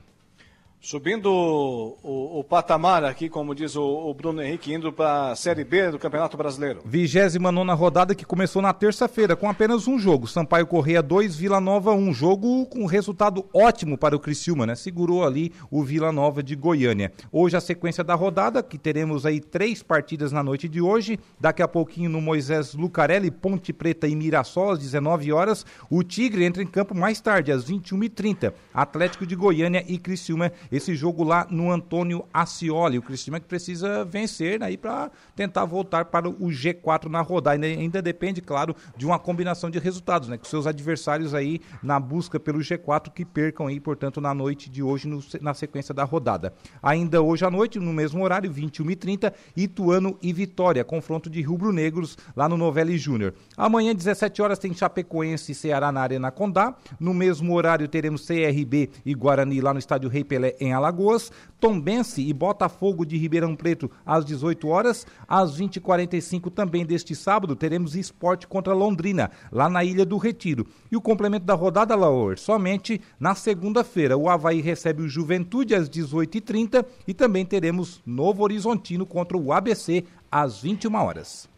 Subindo o, o, o, patamar aqui, como diz o, o Bruno Henrique, indo para a Série B do Campeonato Brasileiro.
29 rodada que começou na terça-feira com apenas um jogo. Sampaio Correia 2, Vila Nova 1. Um jogo com resultado ótimo para o Criciúma, né? Segurou ali o Vila Nova de Goiânia. Hoje a sequência da rodada, que teremos aí três partidas na noite de hoje. Daqui a pouquinho no Moisés Lucarelli, Ponte Preta e Mirassol, às 19 horas. O Tigre entra em campo mais tarde, às 21h30. Atlético de Goiânia e Criciúma esse jogo lá no Antônio Ascioli. O Cristiano que precisa vencer né, para tentar voltar para o G4 na rodada. Ainda, ainda depende, claro, de uma combinação de resultados, né? Com seus adversários aí na busca pelo G4 que percam aí, portanto, na noite de hoje, no, na sequência da rodada. Ainda hoje à noite, no mesmo horário, 21h30, Ituano e Vitória, confronto de rubro-negros lá no Novelli Júnior. Amanhã, 17 horas, tem Chapecoense e Ceará na Arena Condá. No mesmo horário, teremos CRB e Guarani lá no estádio Rei Pelé em Alagoas, Tombense e Botafogo de Ribeirão Preto às 18 horas. Às 20h45 também deste sábado teremos esporte contra Londrina, lá na Ilha do Retiro. E o complemento da rodada, Laor, somente na segunda-feira. O Havaí recebe o Juventude às 18h30 e também teremos Novo Horizontino contra o ABC às 21 horas.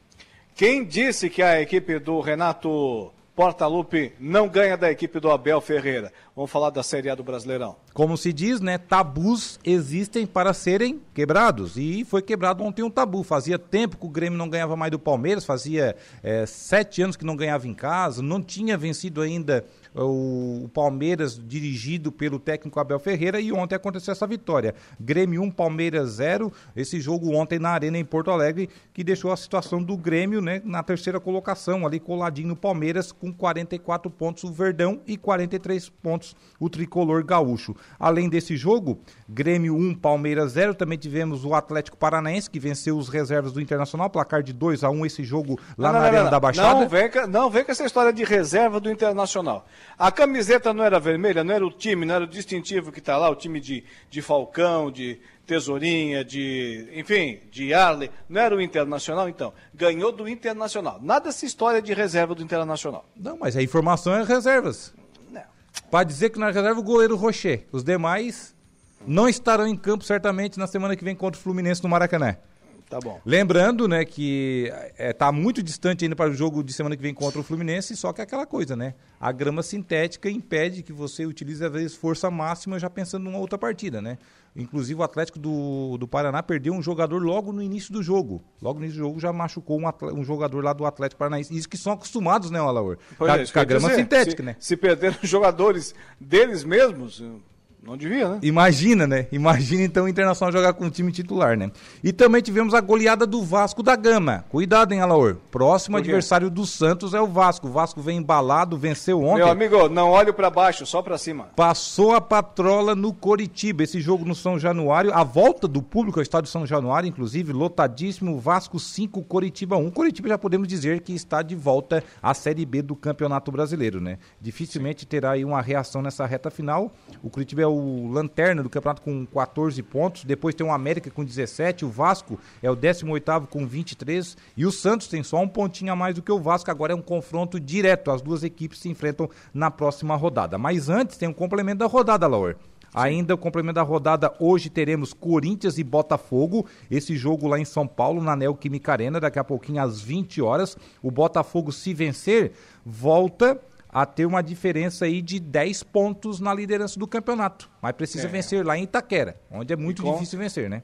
Quem disse que a equipe do Renato Portalupe não ganha da equipe do Abel Ferreira. Vamos falar da Série A do Brasileirão.
Como se diz, né? Tabus existem para serem quebrados. E foi quebrado ontem um tabu. Fazia tempo que o Grêmio não ganhava mais do Palmeiras, fazia é, sete anos que não ganhava em casa, não tinha vencido ainda o, Palmeiras dirigido pelo técnico Abel Ferreira e ontem aconteceu essa vitória. Grêmio 1, Palmeiras 0. Esse jogo ontem na Arena em Porto Alegre que deixou a situação do Grêmio, né, na terceira colocação, ali coladinho no Palmeiras com 44 pontos o Verdão e 43 pontos o tricolor gaúcho. Além desse jogo, Grêmio 1, Palmeiras 0, também tivemos o Atlético Paranaense que venceu os reservas do Internacional, placar de 2 a 1 esse jogo lá não, na não, Arena
não,
da Baixada.
Não vem, não vem com essa história de reserva do Internacional. A camiseta não era vermelha, não era o time, não era o distintivo que está lá, o time de, de Falcão, de Tesourinha, de, enfim, de Arley, não era o Internacional, então. Ganhou do Internacional. Nada essa história de reserva do Internacional.
Não, mas a informação é reservas. Para dizer que na reserva o goleiro Rocher. Os demais não estarão em campo certamente na semana que vem contra o Fluminense no Maracanã.
Tá bom.
Lembrando, né, que é, tá muito distante ainda para o jogo de semana que vem contra o Fluminense, só que é aquela coisa, né? A grama sintética impede que você utilize, às vezes, força máxima já pensando numa outra partida, né? Inclusive o Atlético do, do Paraná perdeu um jogador logo no início do jogo. Logo no início do jogo já machucou um, atleta, um jogador lá do Atlético Paranaense. Isso que são acostumados, né, Alaor?
Com, é, com a grama dizer, sintética,
se,
né? Se perderam <laughs> jogadores deles mesmos, Não devia, né?
Imagina, né? Imagina então o Internacional jogar com o time titular, né? E também tivemos a goleada do Vasco da Gama. Cuidado, hein, Alaor? Próximo adversário do Santos é o Vasco. O Vasco vem embalado, venceu ontem.
Meu amigo, não olhe para baixo, só para cima.
Passou a patrola no Coritiba. Esse jogo no São Januário, a volta do público ao estádio São Januário, inclusive, lotadíssimo. Vasco 5, Coritiba 1. Coritiba já podemos dizer que está de volta à Série B do Campeonato Brasileiro, né? Dificilmente terá aí uma reação nessa reta final. O Coritiba é o o lanterna do campeonato com 14 pontos. Depois tem o América com 17. O Vasco é o 18 com 23. E o Santos tem só um pontinho a mais do que o Vasco. Agora é um confronto direto. As duas equipes se enfrentam na próxima rodada. Mas antes tem um complemento da rodada, Laur. Ainda o complemento da rodada, hoje teremos Corinthians e Botafogo. Esse jogo lá em São Paulo, na Neoquímica Arena, daqui a pouquinho às 20 horas. O Botafogo, se vencer, volta a ter uma diferença aí de 10 pontos na liderança do campeonato. Mas precisa é. vencer lá em Itaquera, onde é muito com, difícil vencer, né?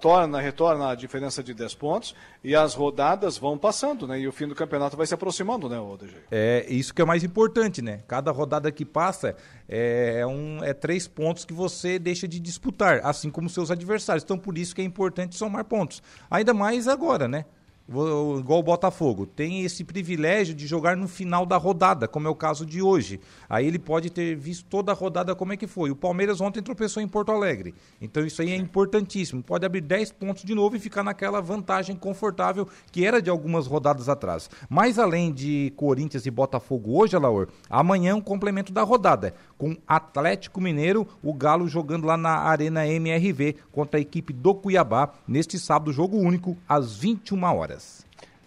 Torna, retorna a diferença de 10 pontos e as rodadas vão passando, né? E o fim do campeonato vai se aproximando, né, ODG?
É, isso que é mais importante, né? Cada rodada que passa é, é, um, é três pontos que você deixa de disputar, assim como seus adversários. Então, por isso que é importante somar pontos. Ainda mais agora, né? Igual o Botafogo, tem esse privilégio de jogar no final da rodada, como é o caso de hoje. Aí ele pode ter visto toda a rodada como é que foi. O Palmeiras ontem tropeçou em Porto Alegre. Então isso aí é importantíssimo. Pode abrir 10 pontos de novo e ficar naquela vantagem confortável que era de algumas rodadas atrás. Mas além de Corinthians e Botafogo hoje, Alaor, amanhã é um complemento da rodada, com Atlético Mineiro, o Galo jogando lá na Arena MRV contra a equipe do Cuiabá, neste sábado, jogo único, às 21 horas.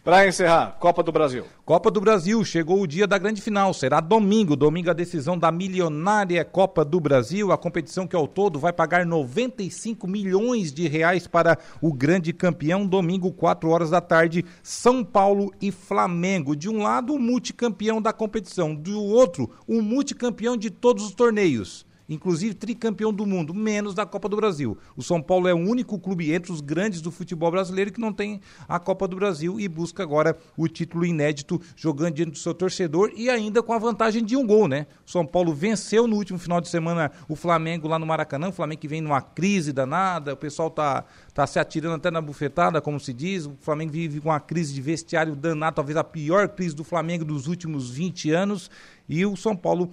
Para encerrar, Copa do Brasil.
Copa do Brasil, chegou o dia da grande final, será domingo, domingo a decisão da milionária Copa do Brasil, a competição que ao todo vai pagar 95 milhões de reais para o grande campeão, domingo, 4 horas da tarde, São Paulo e Flamengo. De um lado, o multicampeão da competição, do outro, o multicampeão de todos os torneios inclusive tricampeão do mundo, menos da Copa do Brasil. O São Paulo é o único clube entre os grandes do futebol brasileiro que não tem a Copa do Brasil e busca agora o título inédito jogando diante do seu torcedor e ainda com a vantagem de um gol, né? O São Paulo venceu no último final de semana o Flamengo lá no Maracanã, o Flamengo que vem numa crise danada, o pessoal tá, tá se atirando até na bufetada, como se diz, o Flamengo vive com uma crise de vestiário danada, talvez a pior crise do Flamengo dos últimos 20 anos, e o São Paulo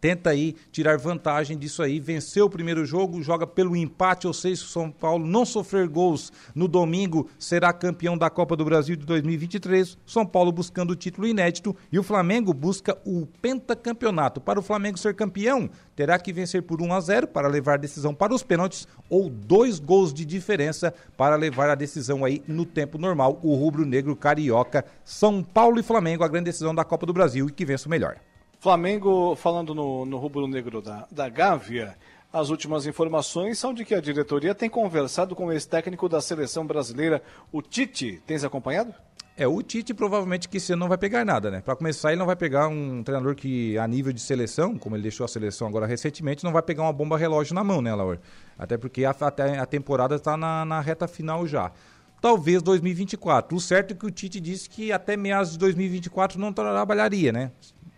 tenta aí tirar vantagem disso aí, venceu o primeiro jogo, joga pelo empate, ou seja, se o São Paulo não sofrer gols no domingo, será campeão da Copa do Brasil de 2023. São Paulo buscando o título inédito e o Flamengo busca o pentacampeonato. Para o Flamengo ser campeão, terá que vencer por 1 a 0 para levar a decisão para os pênaltis ou dois gols de diferença para levar a decisão aí no tempo normal. O rubro-negro carioca, São Paulo e Flamengo, a grande decisão da Copa do Brasil e que vença o melhor.
Flamengo, falando no, no rubro-negro da, da Gávea, as últimas informações são de que a diretoria tem conversado com o ex-técnico da seleção brasileira, o Tite. Tens acompanhado?
É, o Tite provavelmente que esse ano não vai pegar nada, né? Para começar, ele não vai pegar um treinador que, a nível de seleção, como ele deixou a seleção agora recentemente, não vai pegar uma bomba relógio na mão, né, Laura? Até porque a, a, a temporada está na, na reta final já talvez 2024. O certo é que o Tite disse que até meados de 2024 não trabalharia, né?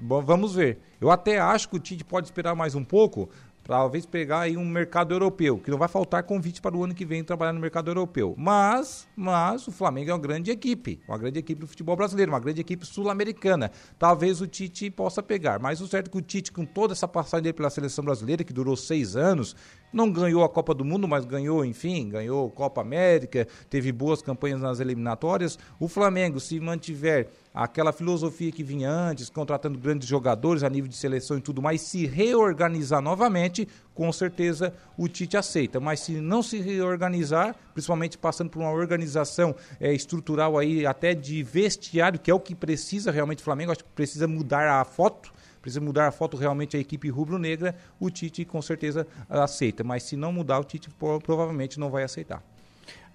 Bom, vamos ver. Eu até acho que o Tite pode esperar mais um pouco, talvez pegar aí um mercado europeu, que não vai faltar convite para o ano que vem trabalhar no mercado europeu. Mas, mas o Flamengo é uma grande equipe, uma grande equipe do futebol brasileiro, uma grande equipe sul-americana. Talvez o Tite possa pegar, mas o certo é que o Tite, com toda essa passagem dele pela seleção brasileira, que durou seis anos, não ganhou a Copa do Mundo, mas ganhou, enfim, ganhou Copa América, teve boas campanhas nas eliminatórias. O Flamengo, se mantiver aquela filosofia que vinha antes, contratando grandes jogadores a nível de seleção e tudo mais, se reorganizar novamente, com certeza o Tite aceita. Mas se não se reorganizar, principalmente passando por uma organização é, estrutural aí até de vestiário, que é o que precisa realmente o Flamengo, acho que precisa mudar a foto precisa mudar a foto realmente a equipe rubro-negra, o Tite com certeza aceita. Mas se não mudar, o Tite provavelmente não vai aceitar.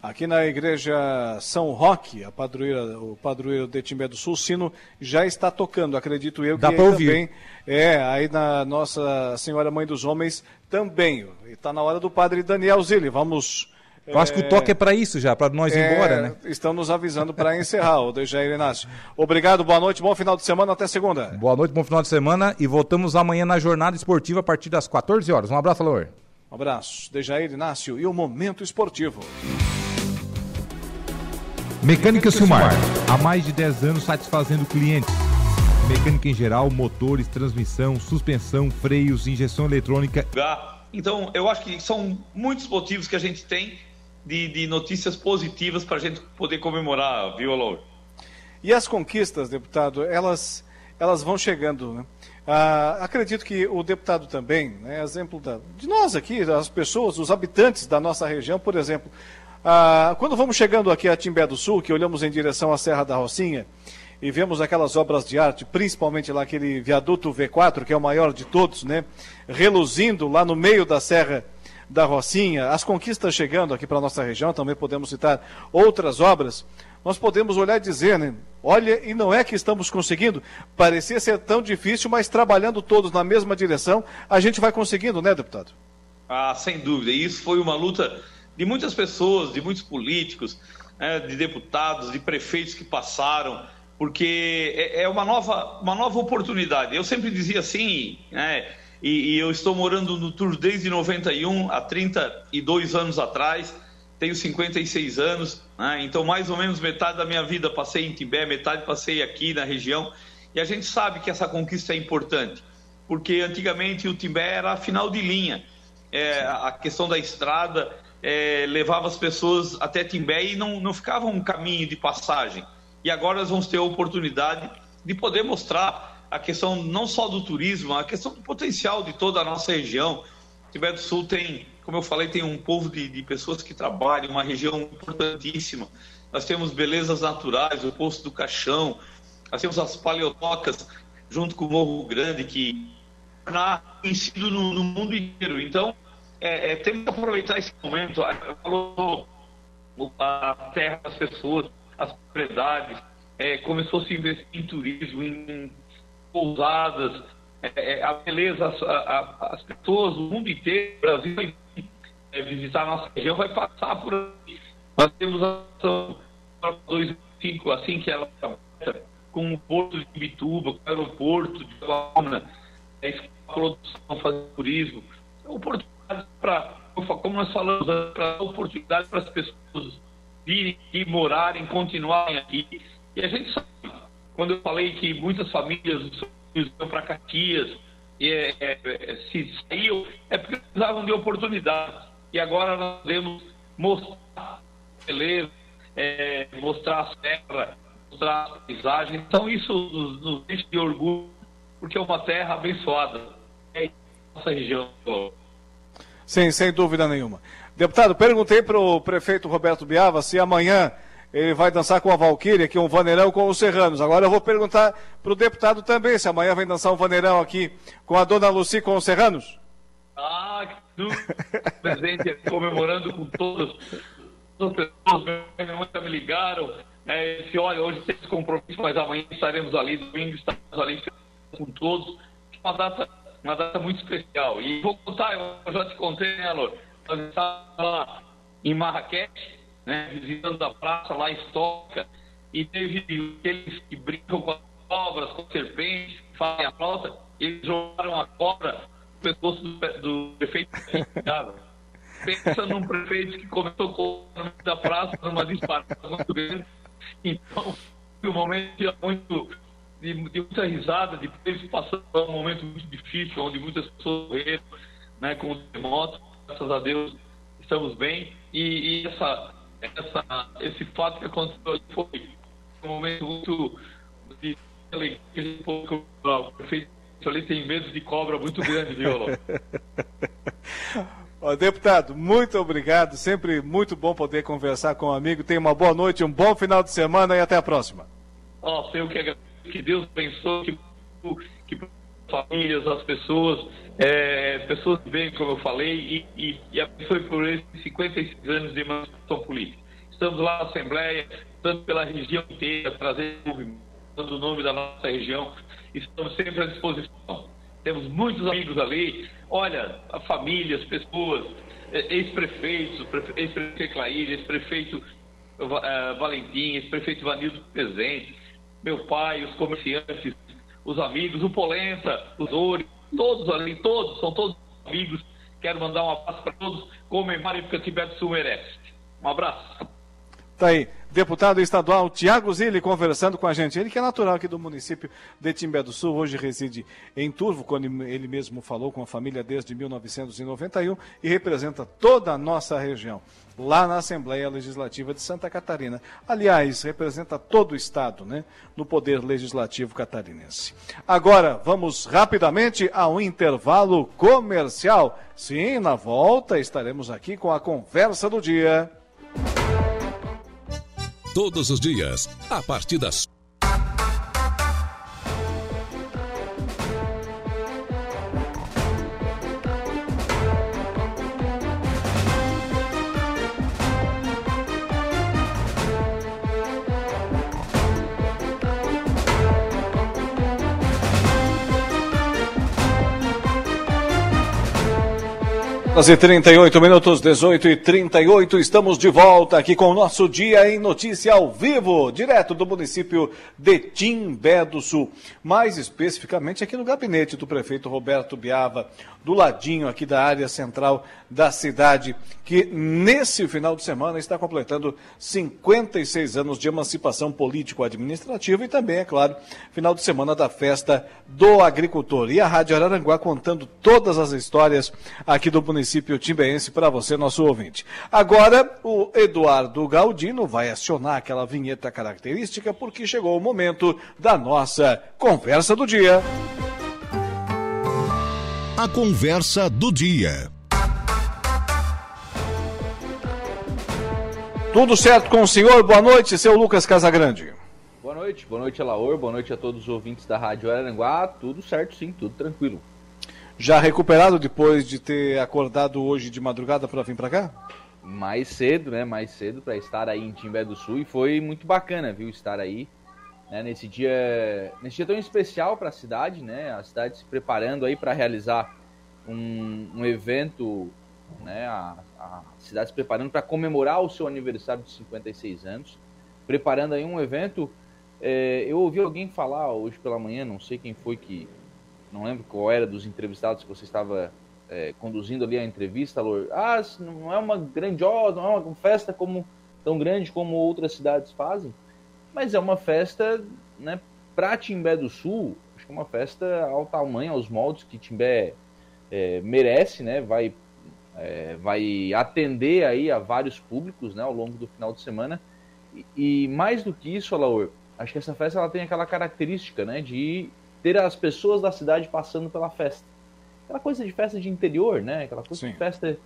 Aqui na igreja São Roque, a padroeira, o padroeiro de Timbé do Sul, o sino já está tocando, acredito eu.
Dá para ouvir.
Também, é, aí na Nossa Senhora Mãe dos Homens também. Está na hora do padre Daniel Zilli. Vamos
Eu acho que o toque é para isso já, para nós ir é, embora, né?
Estão nos avisando para encerrar, o Dejair Inácio. Obrigado, boa noite, bom final de semana, até segunda.
Boa noite, bom final de semana e voltamos amanhã na jornada esportiva a partir das 14 horas. Um abraço, Alor.
Um abraço, Dejair Inácio e o Momento Esportivo.
Mecânica Silmar, há mais de 10 anos satisfazendo clientes. Mecânica em geral, motores, transmissão, suspensão, freios, injeção eletrônica.
Então, eu acho que são muitos motivos que a gente tem de, de notícias positivas para a gente poder comemorar, viu, Alô?
E as conquistas, deputado, elas, elas vão chegando, né? Ah, acredito que o deputado também, né, exemplo da, de nós aqui, as pessoas, os habitantes da nossa região, por exemplo, ah, quando vamos chegando aqui a Timbé do Sul, que olhamos em direção à Serra da Rocinha, e vemos aquelas obras de arte, principalmente lá aquele viaduto V4, que é o maior de todos, né, reluzindo lá no meio da Serra da Rocinha, as conquistas chegando aqui para nossa região, também podemos citar outras obras, nós podemos olhar e dizer, né? Olha, e não é que estamos conseguindo, parecia ser tão difícil, mas trabalhando todos na mesma direção, a gente vai conseguindo, né, deputado?
Ah, sem dúvida. E isso foi uma luta de muitas pessoas, de muitos políticos, né, de deputados, de prefeitos que passaram, porque é, é uma nova, uma nova oportunidade. Eu sempre dizia assim, né, e, e eu estou morando no Tour desde 91, há 32 anos atrás, tenho 56 anos, né? então mais ou menos metade da minha vida passei em Timbé, metade passei aqui na região, e a gente sabe que essa conquista é importante, porque antigamente o Timbé era a final de linha, é, a questão da estrada é, levava as pessoas até Timbé e não, não ficava um caminho de passagem, e agora nós vamos ter a oportunidade de poder mostrar a questão não só do turismo, a questão do potencial de toda a nossa região. Timbé do Sul tem como eu falei, tem um povo de, de pessoas que trabalham, uma região importantíssima. Nós temos belezas naturais, o Poço do Caixão, nós temos as paleotocas, junto com o Morro Grande, que na conhecido no, no mundo inteiro. Então, é, é, temos que aproveitar esse momento. Falou a terra das pessoas, as propriedades, é, começou a se investir em turismo, em pousadas, é, é a beleza, as, a, as pessoas, o mundo inteiro, o Brasil é, visitar a nossa região vai passar por aí. Nós temos a ação para 2005, assim que ela com o porto de Bituba, com o aeroporto de Guarulhos, a produção, fazer turismo, oportunidades para, como nós falamos, para oportunidade para as pessoas virem e morarem, continuarem aqui. E a gente sabe, quando eu falei que muitas famílias iam para Caxias, é, é, se saíam, é porque precisavam de oportunidades e agora nós podemos mostrar beleza, é, mostrar a serra, mostrar a paisagem. Então isso nos, nos deixa de orgulho, porque é uma terra abençoada. É nossa região.
Sim, sem dúvida nenhuma. Deputado, perguntei para o prefeito Roberto Biava se amanhã ele vai dançar com a Valquíria, aqui um vaneirão com os serranos. Agora eu vou perguntar para o deputado também se amanhã vem dançar um vaneirão aqui com a dona Luci com os serranos.
Ah, que presente comemorando com todas as pessoas. Minha me ligaram. É, olha, hoje tem esse compromisso, mas amanhã estaremos ali, domingo estaremos ali com todos. Uma data, uma data muito especial. E vou contar, eu já te contei, né, Alô? Nós estávamos lá em Marrakech, né, visitando a praça lá histórica, e teve aqueles que brincam com as cobras, com serpentes, fazem a flauta, eles jogaram a cobra pescoço do, do prefeito <laughs> Pensa num prefeito que começou com da praça numa disparada muito grande. Então, foi um momento muito, de, de muita risada, depois passando por um momento muito difícil, onde muitas pessoas morreram né, com o terremoto. Graças a Deus estamos bem. E, e essa, essa, esse fato que aconteceu foi um momento muito de alegria que o prefeito ali tem medo de cobra muito grande, viu, <laughs>
Ó, deputado, muito obrigado. Sempre muito bom poder conversar com um amigo. Tenha uma boa noite, um bom final de semana e até a próxima.
Ó, eu que agradeço. Que Deus abençoe, que, que famílias, as pessoas, é, pessoas bem, como eu falei, e, e, e abençoe por esses 56 anos de emancipação política. Estamos lá na Assembleia, tanto pela região inteira, trazendo o nome da nossa região estamos sempre à disposição. Temos muitos amigos ali. Olha, a família, as pessoas, ex-prefeitos, ex-prefeito Eclaíde, ex-prefeito uh, Valentim, ex-prefeito Vanildo presente, meu pai, os comerciantes, os amigos, o Polenta, os Ores, todos ali, todos, são todos amigos. Quero mandar um abraço para todos, comemorem porque o Tibete Sul merece. Um abraço.
Tá aí deputado estadual Tiago Zilli conversando com a gente. Ele que é natural aqui do município de Timbé do Sul, hoje reside em Turvo, quando ele mesmo falou com a família desde 1991 e representa toda a nossa região, lá na Assembleia Legislativa de Santa Catarina. Aliás, representa todo o estado, né, no poder legislativo catarinense. Agora, vamos rapidamente ao intervalo comercial. Sim, na volta estaremos aqui com a conversa do dia
todos os dias, a partir das
e 38 minutos, 18 e 38, estamos de volta aqui com o nosso Dia em Notícia ao vivo, direto do município de Timbé do Sul. Mais especificamente aqui no gabinete do prefeito Roberto Biava, do ladinho aqui da área central da cidade, que nesse final de semana está completando 56 anos de emancipação político-administrativa e também, é claro, final de semana da festa do agricultor. E a Rádio Araranguá contando todas as histórias aqui do município timbeense para você, nosso ouvinte. Agora, o Eduardo Galdino vai acionar aquela vinheta característica porque chegou o momento da nossa conversa do dia.
A conversa do dia.
Tudo certo com o senhor? Boa noite, seu Lucas Casagrande.
Boa noite, boa noite, Alaor, boa noite a todos os ouvintes da Rádio Araranguá. Tudo certo, sim, tudo tranquilo.
Já recuperado depois de ter acordado hoje de madrugada para vir para cá?
Mais cedo, né? Mais cedo para estar aí em Timbé do Sul e foi muito bacana, viu? Estar aí né, nesse dia, nesse dia tão especial para a cidade, né? A cidade se preparando aí para realizar um, um evento né, a, a cidade se preparando para comemorar o seu aniversário de 56 anos, preparando aí um evento. É, eu ouvi alguém falar hoje pela manhã, não sei quem foi que, não lembro qual era dos entrevistados que você estava é, conduzindo ali a entrevista, Lor. Ah, não é uma grandiosa, não é uma festa como tão grande como outras cidades fazem, mas é uma festa, né, para Timbé do Sul, acho que é uma festa ao tamanho, aos moldes que Timbé é, merece, né, vai é, vai atender aí a vários públicos né, ao longo do final de semana. E, e mais do que isso, Alaor, acho que essa festa ela tem aquela característica né, de ter as pessoas da cidade passando pela festa. Aquela coisa de festa de interior, né? Aquela coisa Sim. de festa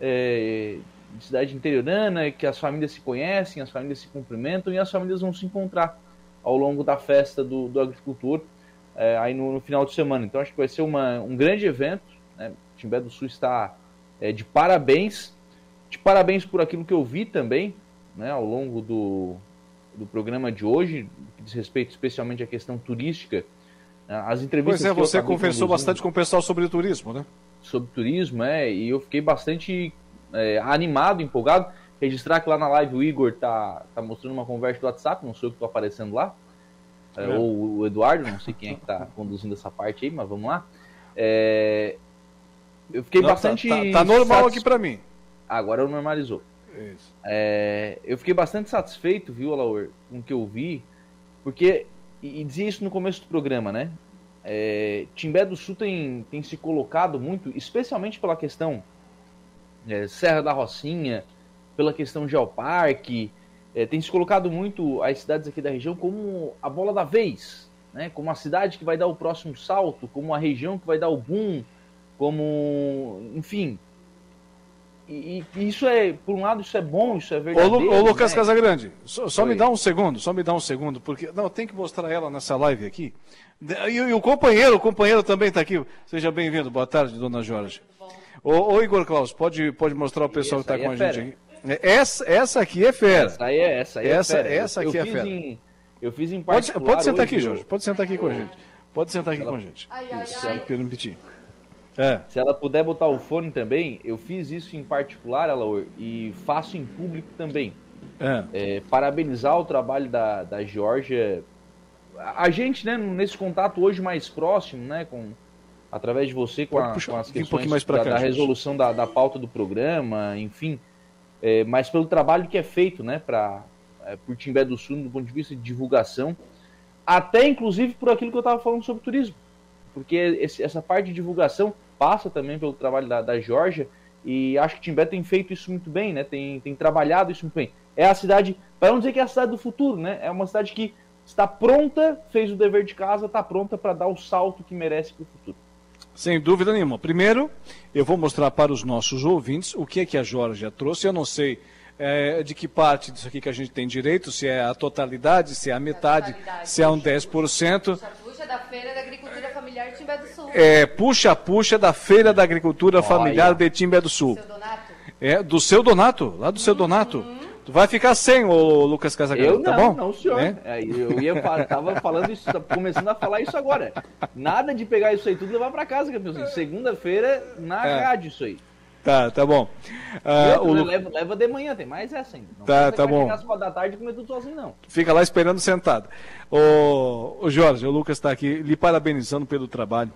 é, de cidade interiorana, que as famílias se conhecem, as famílias se cumprimentam e as famílias vão se encontrar ao longo da festa do, do agricultor é, aí no, no, final de semana. Então acho que vai ser uma, um grande evento. Né? Timbé do Sul está é, de parabéns. De parabéns por aquilo que eu vi também né, ao longo do, do programa de hoje, que diz respeito especialmente à questão turística. As entrevistas.
Pois é, você conversou bastante com o pessoal sobre turismo, né?
Sobre turismo, é, e eu fiquei bastante é, animado, empolgado. Registrar que lá na live o Igor tá, tá mostrando uma conversa do WhatsApp, não sei o que tô aparecendo lá. É. É, ou o Eduardo, não sei quem é que tá <laughs> conduzindo essa parte aí, mas vamos lá. É, eu fiquei Não, tá, bastante.
Tá, tá, tá normal aqui para mim.
Agora normalizou. Isso. É, eu fiquei bastante satisfeito, viu, Alaor, com o que eu vi, porque, e, dizia isso no começo do programa, né? É, Timbé do Sul tem, tem se colocado muito, especialmente pela questão é, Serra da Rocinha, pela questão Geoparque, é, tem se colocado muito as cidades aqui da região como a bola da vez, né? como a cidade que vai dar o próximo salto, como a região que vai dar o boom como, enfim. E, e, isso é, por um lado, isso é bom, isso é verdadeiro.
Ô, Lu, ô Lucas né? Casagrande, só, só me dá um segundo, só me dá um segundo, porque não tem que mostrar ela nessa live aqui. E, e o companheiro, o companheiro também está aqui. Seja bem-vindo. Boa tarde, dona Jorge. Ô, ô, Igor Klaus, pode, pode mostrar o pessoal que está com é a gente aqui. Essa, essa aqui é fera.
Essa aí é, essa aí é
essa,
fera.
Essa aqui
eu
é fera.
Em, eu fiz em
particular. Pode, pode sentar aqui, Jorge. Pode sentar aqui com a gente. Pode sentar aqui com a gente. Ai, ai, Isso, ai. permitir.
É. Se ela puder botar o fone também, eu fiz isso em particular, Alaor, e faço em público também. É. É, parabenizar o trabalho da, da Georgia. A gente, né, nesse contato hoje mais próximo, né, com, através de você, com, a, puxar, com as questões um da, cá, da resolução da, da pauta do programa, enfim, é, mas pelo trabalho que é feito, né, para é, por Timbé do Sul, do ponto de vista de divulgação, até inclusive por aquilo que eu estava falando sobre turismo, porque esse, essa parte de divulgação passa também pelo trabalho da, da Georgia, e acho que Timbé tem feito isso muito bem, né, tem, tem trabalhado isso muito bem. É a cidade, para não dizer que é a cidade do futuro, né, é uma cidade que está pronta, fez o dever de casa, está pronta para dar o salto que merece para o futuro.
Sem dúvida nenhuma. Primeiro, eu vou mostrar para os nossos ouvintes o que é que a Georgia trouxe. Eu não sei é, de que parte disso aqui que a gente tem direito, se é a totalidade, se é a metade, se é um 10%. Da Feira da Agricultura Familiar de Timbé do Sul. É, puxa-puxa da Feira da Agricultura Familiar de Timbé do Sul. Do seu Donato? É, do seu Donato, lá do seu uhum. Donato. Tu vai ficar sem, o Lucas Casagrande, tá bom?
Não, senhor. É? É, eu ia tava falando isso, começando a falar isso agora. Nada de pegar isso aí tudo e levar para casa, campeãozinho. Segunda-feira na é. rádio isso aí.
Tá, tá bom.
Uh, o... leva, leva de manhã, tem mais essa ainda. Não
tá, tá bom.
Da tarde comer tudo sozinho, não.
Fica lá esperando sentado. O, o Jorge, o Lucas está aqui lhe parabenizando pelo trabalho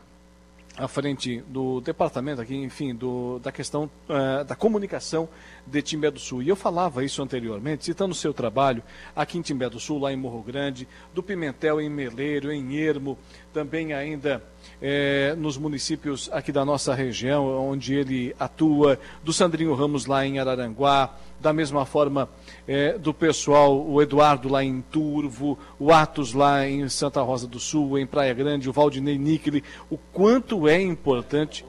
à frente do departamento aqui, enfim, do, da questão uh, da comunicação de Timbé do Sul. E eu falava isso anteriormente, citando o seu trabalho aqui em Timbé do Sul, lá em Morro Grande, do Pimentel em Meleiro, em Ermo, também ainda é, nos municípios aqui da nossa região, onde ele atua, do Sandrinho Ramos lá em Araranguá, da mesma forma é, do pessoal, o Eduardo lá em Turvo, o Atos lá em Santa Rosa do Sul, em Praia Grande, o Valdinei Níquele, o quanto é importante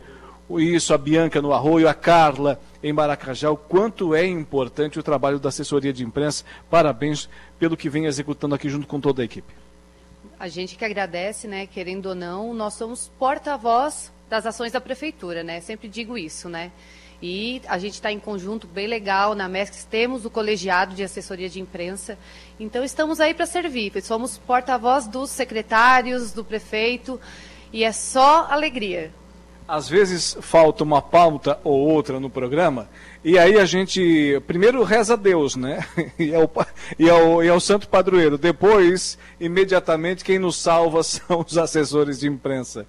isso, a Bianca no Arroio, a Carla em Maracajá, o quanto é importante o trabalho da assessoria de imprensa. Parabéns pelo que vem executando aqui junto com toda a equipe.
A gente que agradece, né, querendo ou não, nós somos porta-voz das ações da prefeitura, né? Sempre digo isso, né? E a gente está em conjunto bem legal na MESC, temos o colegiado de assessoria de imprensa. Então estamos aí para servir. Somos porta-voz dos secretários, do prefeito, e é só alegria
às vezes falta uma pauta ou outra no programa, e aí a gente primeiro reza a Deus, né? <laughs> E ao, e ao, e ao santo padroeiro. Depois, imediatamente, quem nos salva <laughs> são os assessores de imprensa.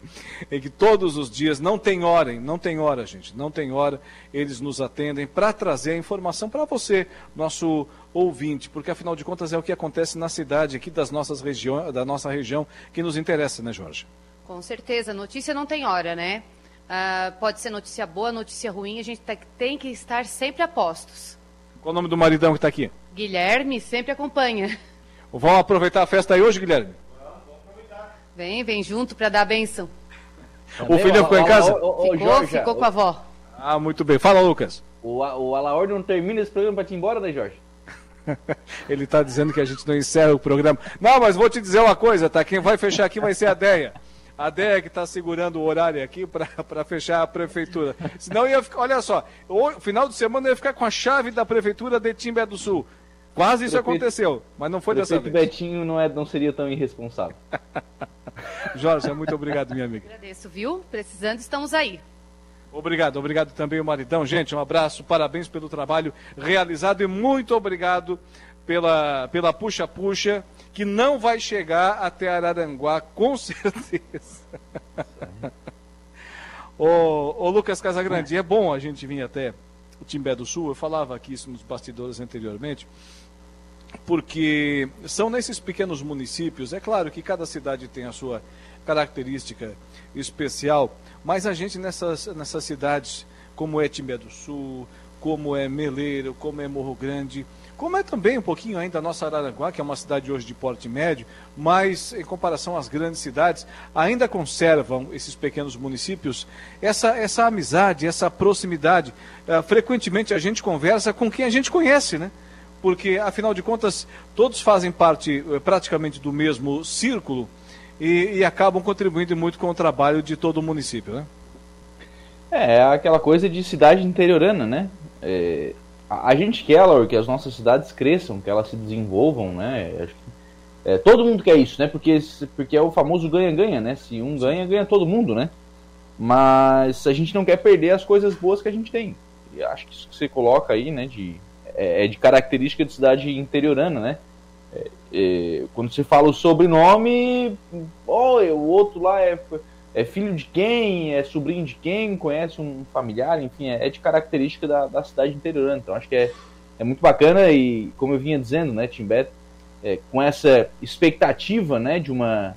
E que todos os dias, não tem hora, não tem hora, gente, não tem hora, eles nos atendem para trazer a informação para você, nosso ouvinte, porque afinal de contas é o que acontece na cidade aqui das nossas regiões, da nossa região que nos interessa, né, Jorge?
Com certeza, notícia não tem hora, né? Uh, pode ser notícia boa, notícia ruim, a gente tem que estar sempre a postos.
Qual o nome do maridão que está aqui?
Guilherme, sempre acompanha.
Vamos aproveitar a festa aí hoje, Guilherme?
Vamos aproveitar. Vem, vem junto para dar a benção.
o filho ficou em casa?
O, o, ficou, Jorge, ficou com a avó.
Ah, muito bem. Fala, Lucas.
O, o Alaor não termina esse programa para te ir embora, né, Jorge? <laughs>
Ele está dizendo que a gente não encerra o programa. Não, mas vou te dizer uma coisa, tá? Quem vai fechar aqui vai ser a Deia. A DEG está segurando o horário aqui para fechar a prefeitura. Senão ia ficar, olha só, o final de semana ia ficar com a chave da prefeitura de Timbé do Sul. Quase isso Prefeito, aconteceu, mas não foi dessa vez.
Betinho não, é, não seria tão irresponsável. <laughs>
Jorge, muito obrigado, minha amiga.
Agradeço, viu? Precisando, estamos aí.
Obrigado, obrigado também o maridão. Gente, um abraço, parabéns pelo trabalho realizado e muito obrigado pela pela puxa-puxa que não vai chegar até Araranguá, com <laughs> certeza. ô, ô, Lucas Casagrande, é bom a gente vir até o Timbé do Sul, eu falava aqui isso nos bastidores anteriormente, porque são nesses pequenos municípios, é claro que cada cidade tem a sua característica especial, mas a gente nessas, nessas cidades, como é Timbé do Sul, como é Meleiro, como é Morro Grande, como é também um pouquinho ainda a nossa Araranguá, que é uma cidade hoje de porte médio, mas em comparação às grandes cidades, ainda conservam esses pequenos municípios essa, essa amizade, essa proximidade. Uh, frequentemente a gente conversa com quem a gente conhece, né? Porque, afinal de contas, todos fazem parte uh, praticamente do mesmo círculo e, e acabam contribuindo muito com o trabalho de todo o município, né?
É, é aquela coisa de cidade interiorana, né? É, a gente quer, Laura, que as nossas cidades cresçam, que elas se desenvolvam, né? Acho que, é, todo mundo quer isso, né? Porque, porque é o famoso ganha-ganha, né? Se um ganha, ganha todo mundo, né? mas a gente não quer perder as coisas boas que a gente tem. E acho que isso que você coloca aí, né, de, é, é de característica de cidade interiorana, né? É, é, quando você fala o sobrenome, oh, o outro lá é, é filho de quem, é sobrinho de quem, conhece um familiar, enfim, é, é de característica da, da cidade interiorana. Então acho que é, é muito bacana e, como eu vinha dizendo, né, Timbé, é, com essa expectativa né, de, uma,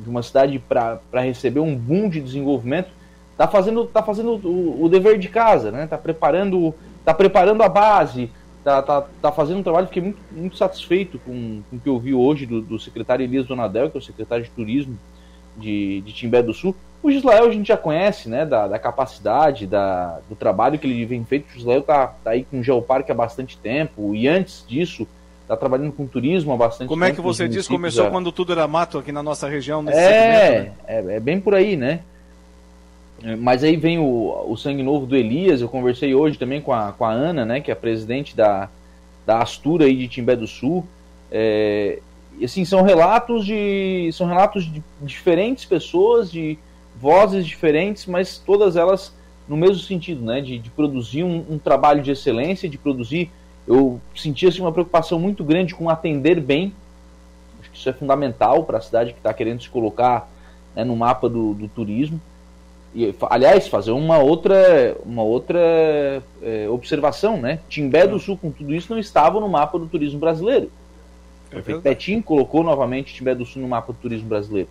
de uma cidade para receber um boom de desenvolvimento, está fazendo, tá fazendo o, o, dever de casa, né? Tá preparando, tá preparando a base, tá, tá, tá fazendo um trabalho. Fiquei muito, muito satisfeito com, com o que eu vi hoje do, do secretário Elias Donadel, que é o secretário de Turismo de, de Timbé do Sul. O Gislael a gente já conhece, né, da, da capacidade, da, do trabalho que ele vem feito. O Gislael tá, tá aí com o Geoparque há bastante tempo e antes disso está trabalhando com turismo há bastante
Como tempo. Como é que você diz? Começou já... quando tudo era mato aqui na nossa região?
é, né? é, é, bem por aí, né? É, mas aí vem o, o sangue novo do Elias. Eu conversei hoje também com a, com a Ana, né, que é a presidente da, da Astura aí de Timbé do Sul. É, assim, são relatos de. São relatos de diferentes pessoas, de vozes diferentes, mas todas elas no mesmo sentido, né? De, de produzir um, um, trabalho de excelência, de produzir. Eu senti assim, uma preocupação muito grande com atender bem. Acho que isso é fundamental para a cidade que está querendo se colocar né, no mapa do, do turismo. E, aliás, fazer uma outra, uma outra é, observação, né? Timbé do Sul, com tudo isso, não estava no mapa do turismo brasileiro. É o colocou novamente Timbé do Sul no mapa do turismo brasileiro.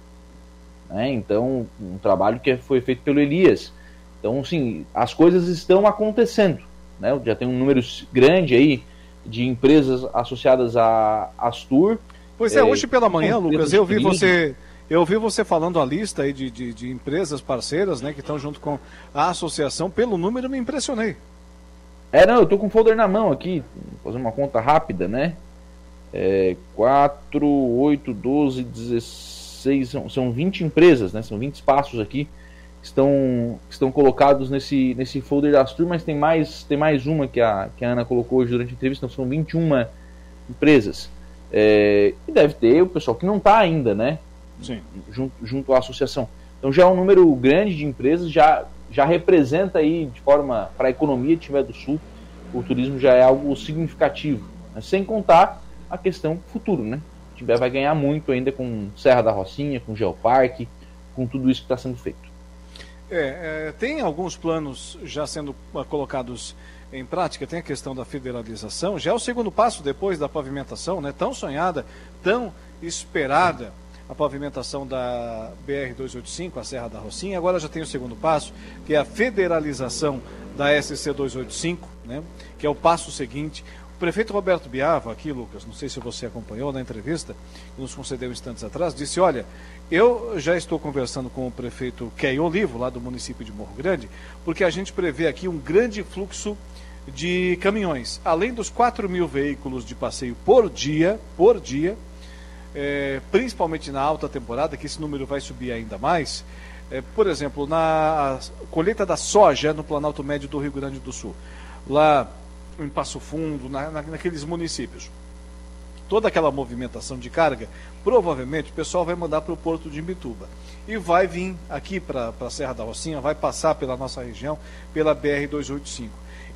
Né? Então, um trabalho que foi feito pelo Elias. Então, sim, as coisas estão acontecendo. Né? Já tem um número grande aí de empresas associadas à Astur.
Pois é, é hoje pela manhã, Lucas, eu vi você eu vi você falando a lista aí de, de, de empresas parceiras, né, que estão junto com a associação. Pelo número, me impressionei.
É, não, eu tô com o folder na mão aqui, fazer uma conta rápida, né? É, 4, 8, 12, 16, são, são 20 empresas, né? São 20 espaços aqui que estão, que estão colocados nesse, nesse folder da Astur, mas tem mais, tem mais uma que a, que a Ana colocou hoje durante a entrevista, então são 21 empresas. É, e deve ter o pessoal que não está ainda, né? Sim. Junto, junto à associação. Então já é um número grande de empresas, já, já representa aí de forma para a economia de Timbé do Sul, o turismo já é algo significativo. Né? Sem contar a questão futuro, né? O Timbé vai ganhar muito ainda com Serra da Rocinha, com Geoparque, com tudo isso que está sendo feito.
É, é, tem alguns planos já sendo ah, colocados em prática, tem a questão da federalização, já é o segundo passo depois da pavimentação, né? Tão sonhada, tão esperada a pavimentação da BR-285, a Serra da Rocinha, agora já tem o segundo passo, que é a federalização da SC-285, né? que é o passo seguinte. Prefeito Roberto Biava, aqui, Lucas, não sei se você acompanhou na entrevista, que nos concedeu instantes atrás, disse: Olha, eu já estou conversando com o prefeito Key Olivo, lá do município de Morro Grande, porque a gente prevê aqui um grande fluxo de caminhões. Além dos 4 mil veículos de passeio por dia, por dia, é, principalmente na alta temporada, que esse número vai subir ainda mais. É, por exemplo, na colheita da soja no Planalto Médio do Rio Grande do Sul. Lá em Passo Fundo, na, na, naqueles municípios. Toda aquela movimentação de carga, provavelmente o pessoal vai mandar para o porto de Imbituba. E vai vir aqui para a Serra da Rocinha, vai passar pela nossa região, pela BR-285.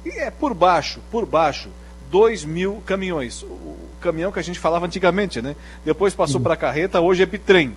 E é por baixo, por baixo, 2 mil caminhões. O caminhão que a gente falava antigamente, né? Depois passou uhum. para carreta, hoje é bitrem.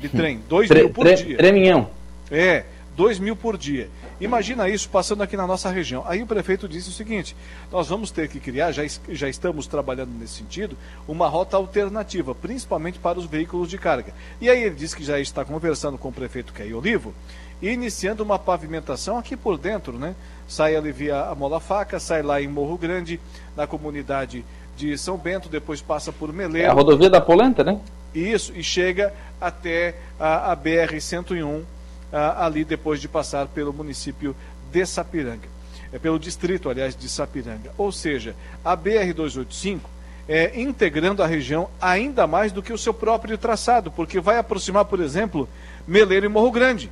Bitrem, 2 mil por dia.
Treminhão.
É, 2 mil por dia. Imagina isso passando aqui na nossa região. Aí o prefeito disse o seguinte: nós vamos ter que criar, já, já estamos trabalhando nesse sentido, uma rota alternativa, principalmente para os veículos de carga. E aí ele disse que já está conversando com o prefeito Caio Olivo, iniciando uma pavimentação aqui por dentro, né? Sai ali via a Mola Faca, sai lá em Morro Grande, na comunidade de São Bento, depois passa por Meleiro. É
a rodovia da Polenta, né?
Isso, e chega até a, a BR-101 ah, ali depois de passar pelo município de Sapiranga. É pelo distrito, aliás, de Sapiranga. Ou seja, a BR-285 é integrando a região ainda mais do que o seu próprio traçado, porque vai aproximar, por exemplo, Meleiro e Morro Grande,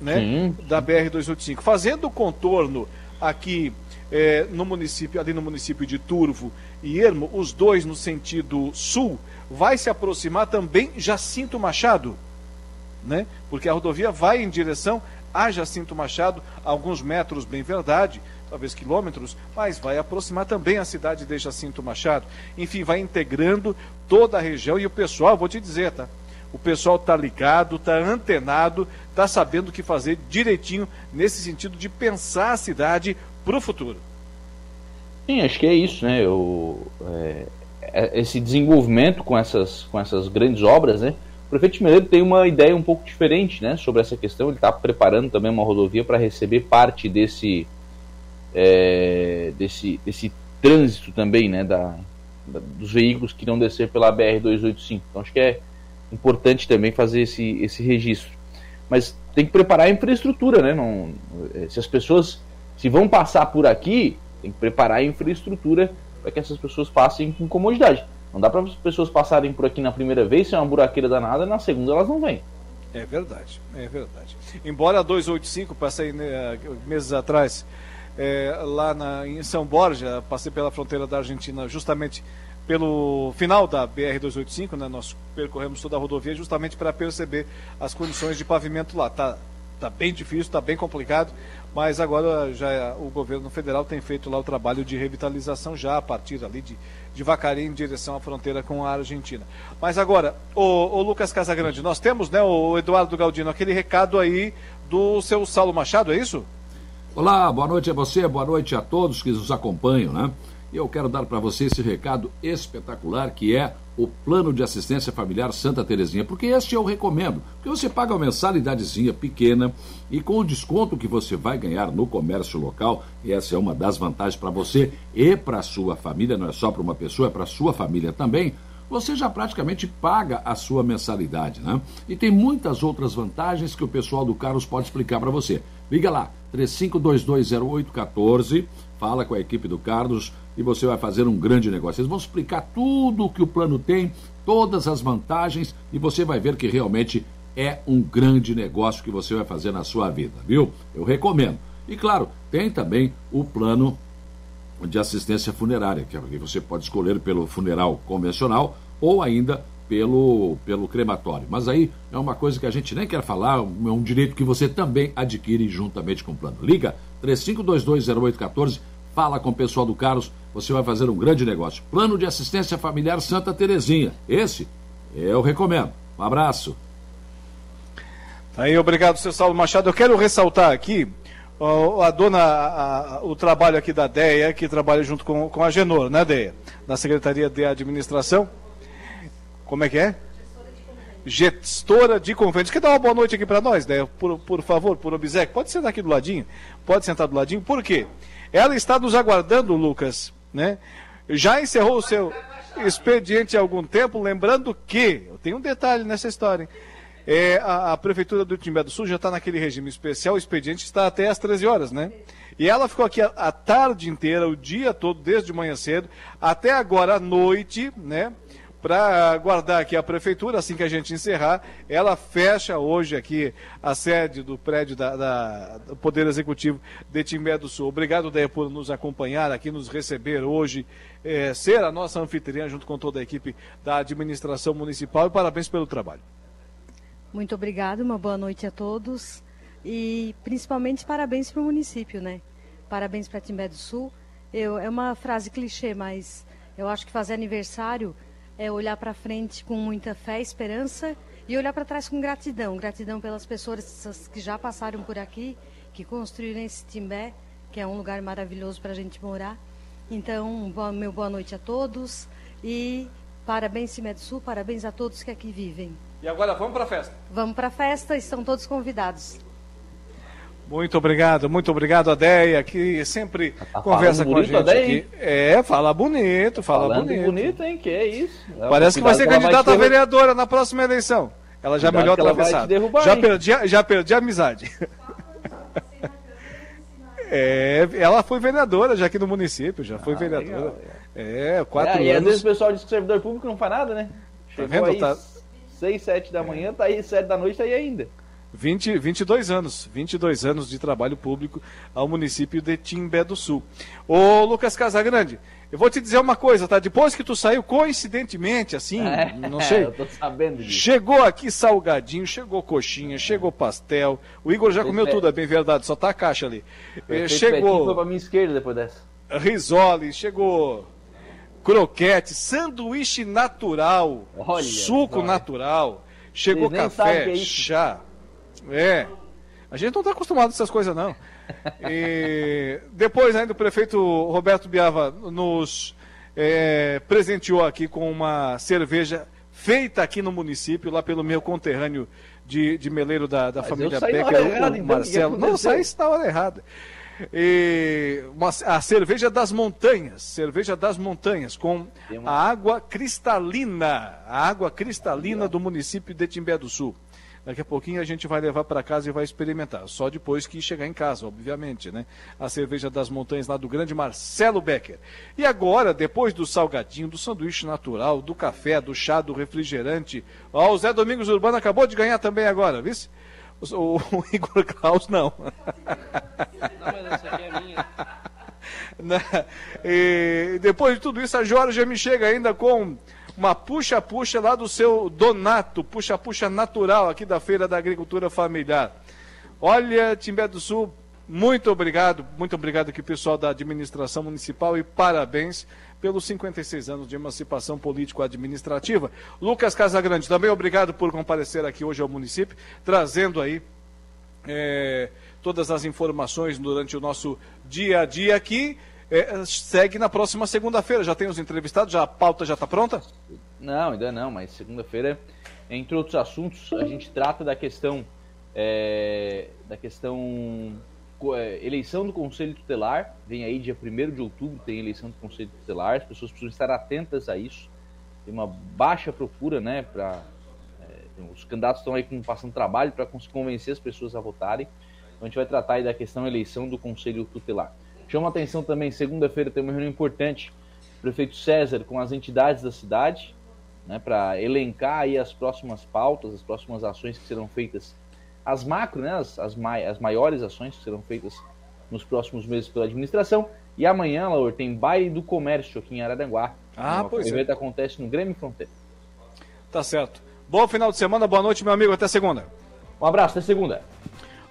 né, Sim. da BR-285, fazendo o contorno aqui é, no município, ali no município de Turvo e Ermo, os dois no sentido sul, vai se aproximar também Jacinto Machado, né? Porque a rodovia vai em direção a Jacinto Machado, alguns metros, bem verdade, talvez quilômetros, mas vai aproximar também a cidade de Jacinto Machado. Enfim, vai integrando toda a região e o pessoal, vou te dizer, tá? O pessoal está ligado, está antenado, está sabendo o que fazer direitinho nesse sentido de pensar a cidade para o futuro.
Sim, acho que é isso, né? O, é, é, esse desenvolvimento com essas, com essas grandes obras, né? O prefeito Mineiro tem uma ideia um pouco diferente, né? Sobre essa questão. Ele está preparando também uma rodovia para receber parte desse, é, desse, desse trânsito também, né? Da, da, dos veículos que irão descer pela BR 285. Então acho que é importante também fazer esse, esse registro. Mas tem que preparar a infraestrutura, né? Não, é, se as pessoas se vão passar por aqui, tem que preparar a infraestrutura para que essas pessoas passem com comodidade. Não dá para as pessoas passarem por aqui na primeira vez, ser uma buraqueira danada, na segunda elas não vêm.
É verdade, é verdade. Embora a 285, passei né, meses atrás, é, lá na, em São Borja, passei pela fronteira da Argentina justamente pelo final da BR-285, né, nós percorremos toda a rodovia justamente para perceber as condições de pavimento lá. Tá, tá bem difícil, está bem complicado, mas agora já o governo federal tem feito lá o trabalho de revitalização já a partir ali de, de Vacaria em direção à fronteira com a Argentina. Mas agora, o, o Lucas Casagrande, nós temos, né, o Eduardo Galdino, aquele recado aí do seu Saulo Machado, é isso?
Olá, boa noite a você, boa noite a todos que nos acompanham, né? Eu quero dar para você esse recado espetacular que é o Plano de Assistência Familiar Santa Terezinha, porque este eu recomendo, porque você paga uma mensalidadezinha pequena e com o desconto que você vai ganhar no comércio local, essa é uma das vantagens para você e para sua família, não é só para uma pessoa, é para sua família também, você já praticamente paga a sua mensalidade, né? E tem muitas outras vantagens que o pessoal do Carlos pode explicar para você. Liga lá, 35220814, fala com a equipe do Carlos e você vai fazer um grande negócio. Eles vão explicar tudo o que o plano tem, todas as vantagens e você vai ver que realmente é um grande negócio que você vai fazer na sua vida, viu? Eu recomendo. E claro, tem também o plano de assistência funerária, que você pode escolher pelo funeral convencional ou ainda pelo, pelo crematório. Mas aí é uma coisa que a gente nem quer falar, é um direito que você também adquire juntamente com o plano. Liga 35220814 Fala com o pessoal do Carlos, você vai fazer um grande negócio. Plano de assistência familiar Santa Terezinha. Esse eu recomendo. Um abraço.
Aí, obrigado, seu Saulo Machado. Eu quero ressaltar aqui a dona, a, o trabalho aqui da DEA, que trabalha junto com, com a Genor, né, DEA? Na Secretaria de Administração. Como é que é? gestora de convênios. Quer dar uma boa noite aqui para nós, né? Por, por favor, por obsequio. Pode sentar aqui do ladinho? Pode sentar do ladinho. Por quê? Ela está nos aguardando, Lucas, né? Já encerrou o seu expediente há algum tempo, lembrando que, eu tenho um detalhe nessa história, é, a, a, Prefeitura do Timbé do Sul já está naquele regime especial, o expediente está até às 13 horas, né? E ela ficou aqui a, a tarde inteira, o dia todo, desde manhã cedo, até agora à noite, né? para guardar aqui a prefeitura, assim que a gente encerrar, ela fecha hoje aqui a sede do prédio da, da, do Poder Executivo de Timbé do Sul. Obrigado, Deia, por nos acompanhar aqui, nos receber hoje, é, ser a nossa anfitriã junto com toda a equipe da administração municipal e parabéns pelo trabalho.
Muito obrigado, uma boa noite a todos e principalmente parabéns para o município, né? Parabéns para Timbé do Sul. Eu, é uma frase clichê, mas eu acho que fazer aniversário é olhar para frente com muita fé, esperança e olhar para trás com gratidão. Gratidão pelas pessoas que já passaram por aqui, que construíram esse Timbé, que é um lugar maravilhoso para a gente morar. Então, boa, meu boa noite a todos e parabéns Cimé do Sul, parabéns a todos que aqui vivem.
E agora vamos para a festa.
Vamos para a festa, estão todos convidados.
Muito obrigado, muito obrigado, Adéia, que sempre tá conversa com a gente Adéia, aqui. É, fala bonito, fala
Falando
bonito.
bonito, hein? Que é isso.
Parece que vai ser candidata a vereadora na próxima eleição. Ela já é melhor atravessada. Já perdi, já perdi a amizade. <laughs> É, ela foi vereadora já aqui no município, já foi ah, vereadora. Legal, é. é, quatro é, anos. E
às vezes o pessoal diz que o servidor público não faz nada, né?
Chegou tá vendo?
Aí
tá...
6, 7 da manhã, tá aí 7 da noite, tá aí ainda.
20, 22 anos, 22 anos de trabalho público ao município de Timbé do Sul. Ô Lucas Casagrande, eu vou te dizer uma coisa, tá? Depois que tu saiu, coincidentemente, assim, é, não sei. <laughs> Chegou aqui salgadinho, chegou coxinha, chegou pastel. O Igor já comeu tudo, é bem verdade, só tá a caixa ali. Chegou.
Foi pra minha esquerda depois dessa.
Risole, chegou croquete, sanduíche natural, Olha, suco natural, chegou café, é chá. É. A gente não está acostumado a essas coisas, não. <laughs> E depois ainda o prefeito Roberto Biava nos é, presenteou aqui com uma cerveja feita aqui no município, lá pelo meu conterrâneo de, de Meleiro da, da família Becker, o, então, Marcelo. Não, sai na hora errada. E uma, a cerveja das montanhas, cerveja das montanhas, com a água cristalina, a água cristalina do município de Timbé do Sul. Daqui a pouquinho a gente vai levar para casa e vai experimentar. Só depois que chegar em casa, obviamente, né? A cerveja das montanhas lá do grande Marcelo Becker. E agora, depois do salgadinho, do sanduíche natural, do café, do chá, do refrigerante. Ó, o Zé Domingos Urbano acabou de ganhar também agora, viu? O, o <laughs> Igor Klaus não. Não, mas essa aqui é minha. Né? E depois de tudo isso, a Jorge me chega ainda com uma puxa-puxa lá do seu Donato, puxa-puxa natural aqui da Feira da Agricultura Familiar. Olha, Timbé do Sul, muito obrigado, muito obrigado aqui pessoal da administração municipal e parabéns pelos 56 anos de emancipação político-administrativa. Lucas Casagrande, também obrigado por comparecer aqui hoje ao município, trazendo aí é, todas as informações durante o nosso dia a dia aqui é, segue na próxima segunda-feira. Já tem os entrevistados? Já, a pauta já está pronta?
Não, ainda não, mas segunda-feira, entre outros assuntos, a gente trata da questão é, da questão eleição do Conselho Tutelar. Vem aí dia 1 de outubro, tem eleição do Conselho Tutelar. As pessoas precisam estar atentas a isso. Tem uma baixa procura, né? Pra, é, os candidatos estão aí passando trabalho para convencer as pessoas a votarem. Então a gente vai tratar aí da questão eleição do Conselho Tutelar. Chama atenção também, segunda-feira tem uma reunião importante, prefeito César com as entidades da cidade, né, para elencar aí as próximas pautas, as próximas ações que serão feitas, as macro, né, as, as, mai as maiores ações que serão feitas nos próximos meses pela administração. E amanhã, Laura, tem baile do comércio aqui em Araranguá.
Ah, pois
é. O evento acontece no Grêmio Fronteira.
Tá certo. Bom final de semana, boa noite, meu amigo. Até segunda.
Um abraço, até segunda.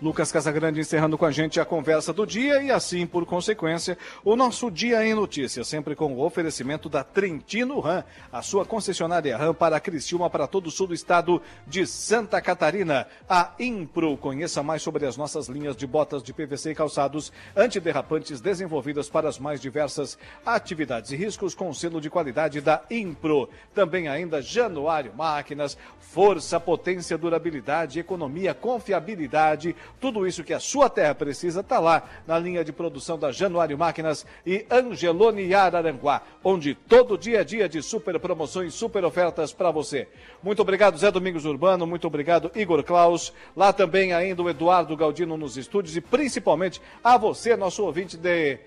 Lucas Casagrande encerrando com a gente a conversa do dia e assim, por consequência, o nosso Dia em Notícias, sempre com o oferecimento da Trentino Ram, a sua concessionária Ram para Criciúma, para todo o sul do estado de Santa Catarina. A Impro, conheça mais sobre as nossas linhas de botas de PVC e calçados antiderrapantes desenvolvidas para as mais diversas atividades e riscos com selo de qualidade da Impro. Também ainda Januário Máquinas, força, potência, durabilidade, economia, confiabilidade, tudo isso que a sua terra precisa está lá na linha de produção da Januário Máquinas e Angelone Araranguá, onde todo dia é dia de super promoções, super ofertas para você. Muito obrigado, Zé Domingos Urbano, muito obrigado, Igor Klaus. Lá também ainda o Eduardo Galdino nos estúdios e principalmente a você, nosso ouvinte de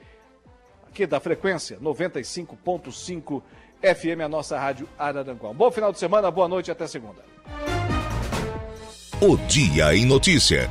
aqui da frequência 95.5 FM, a nossa rádio Araranguá. Bom final de semana, boa noite e até segunda.
O Dia em Notícia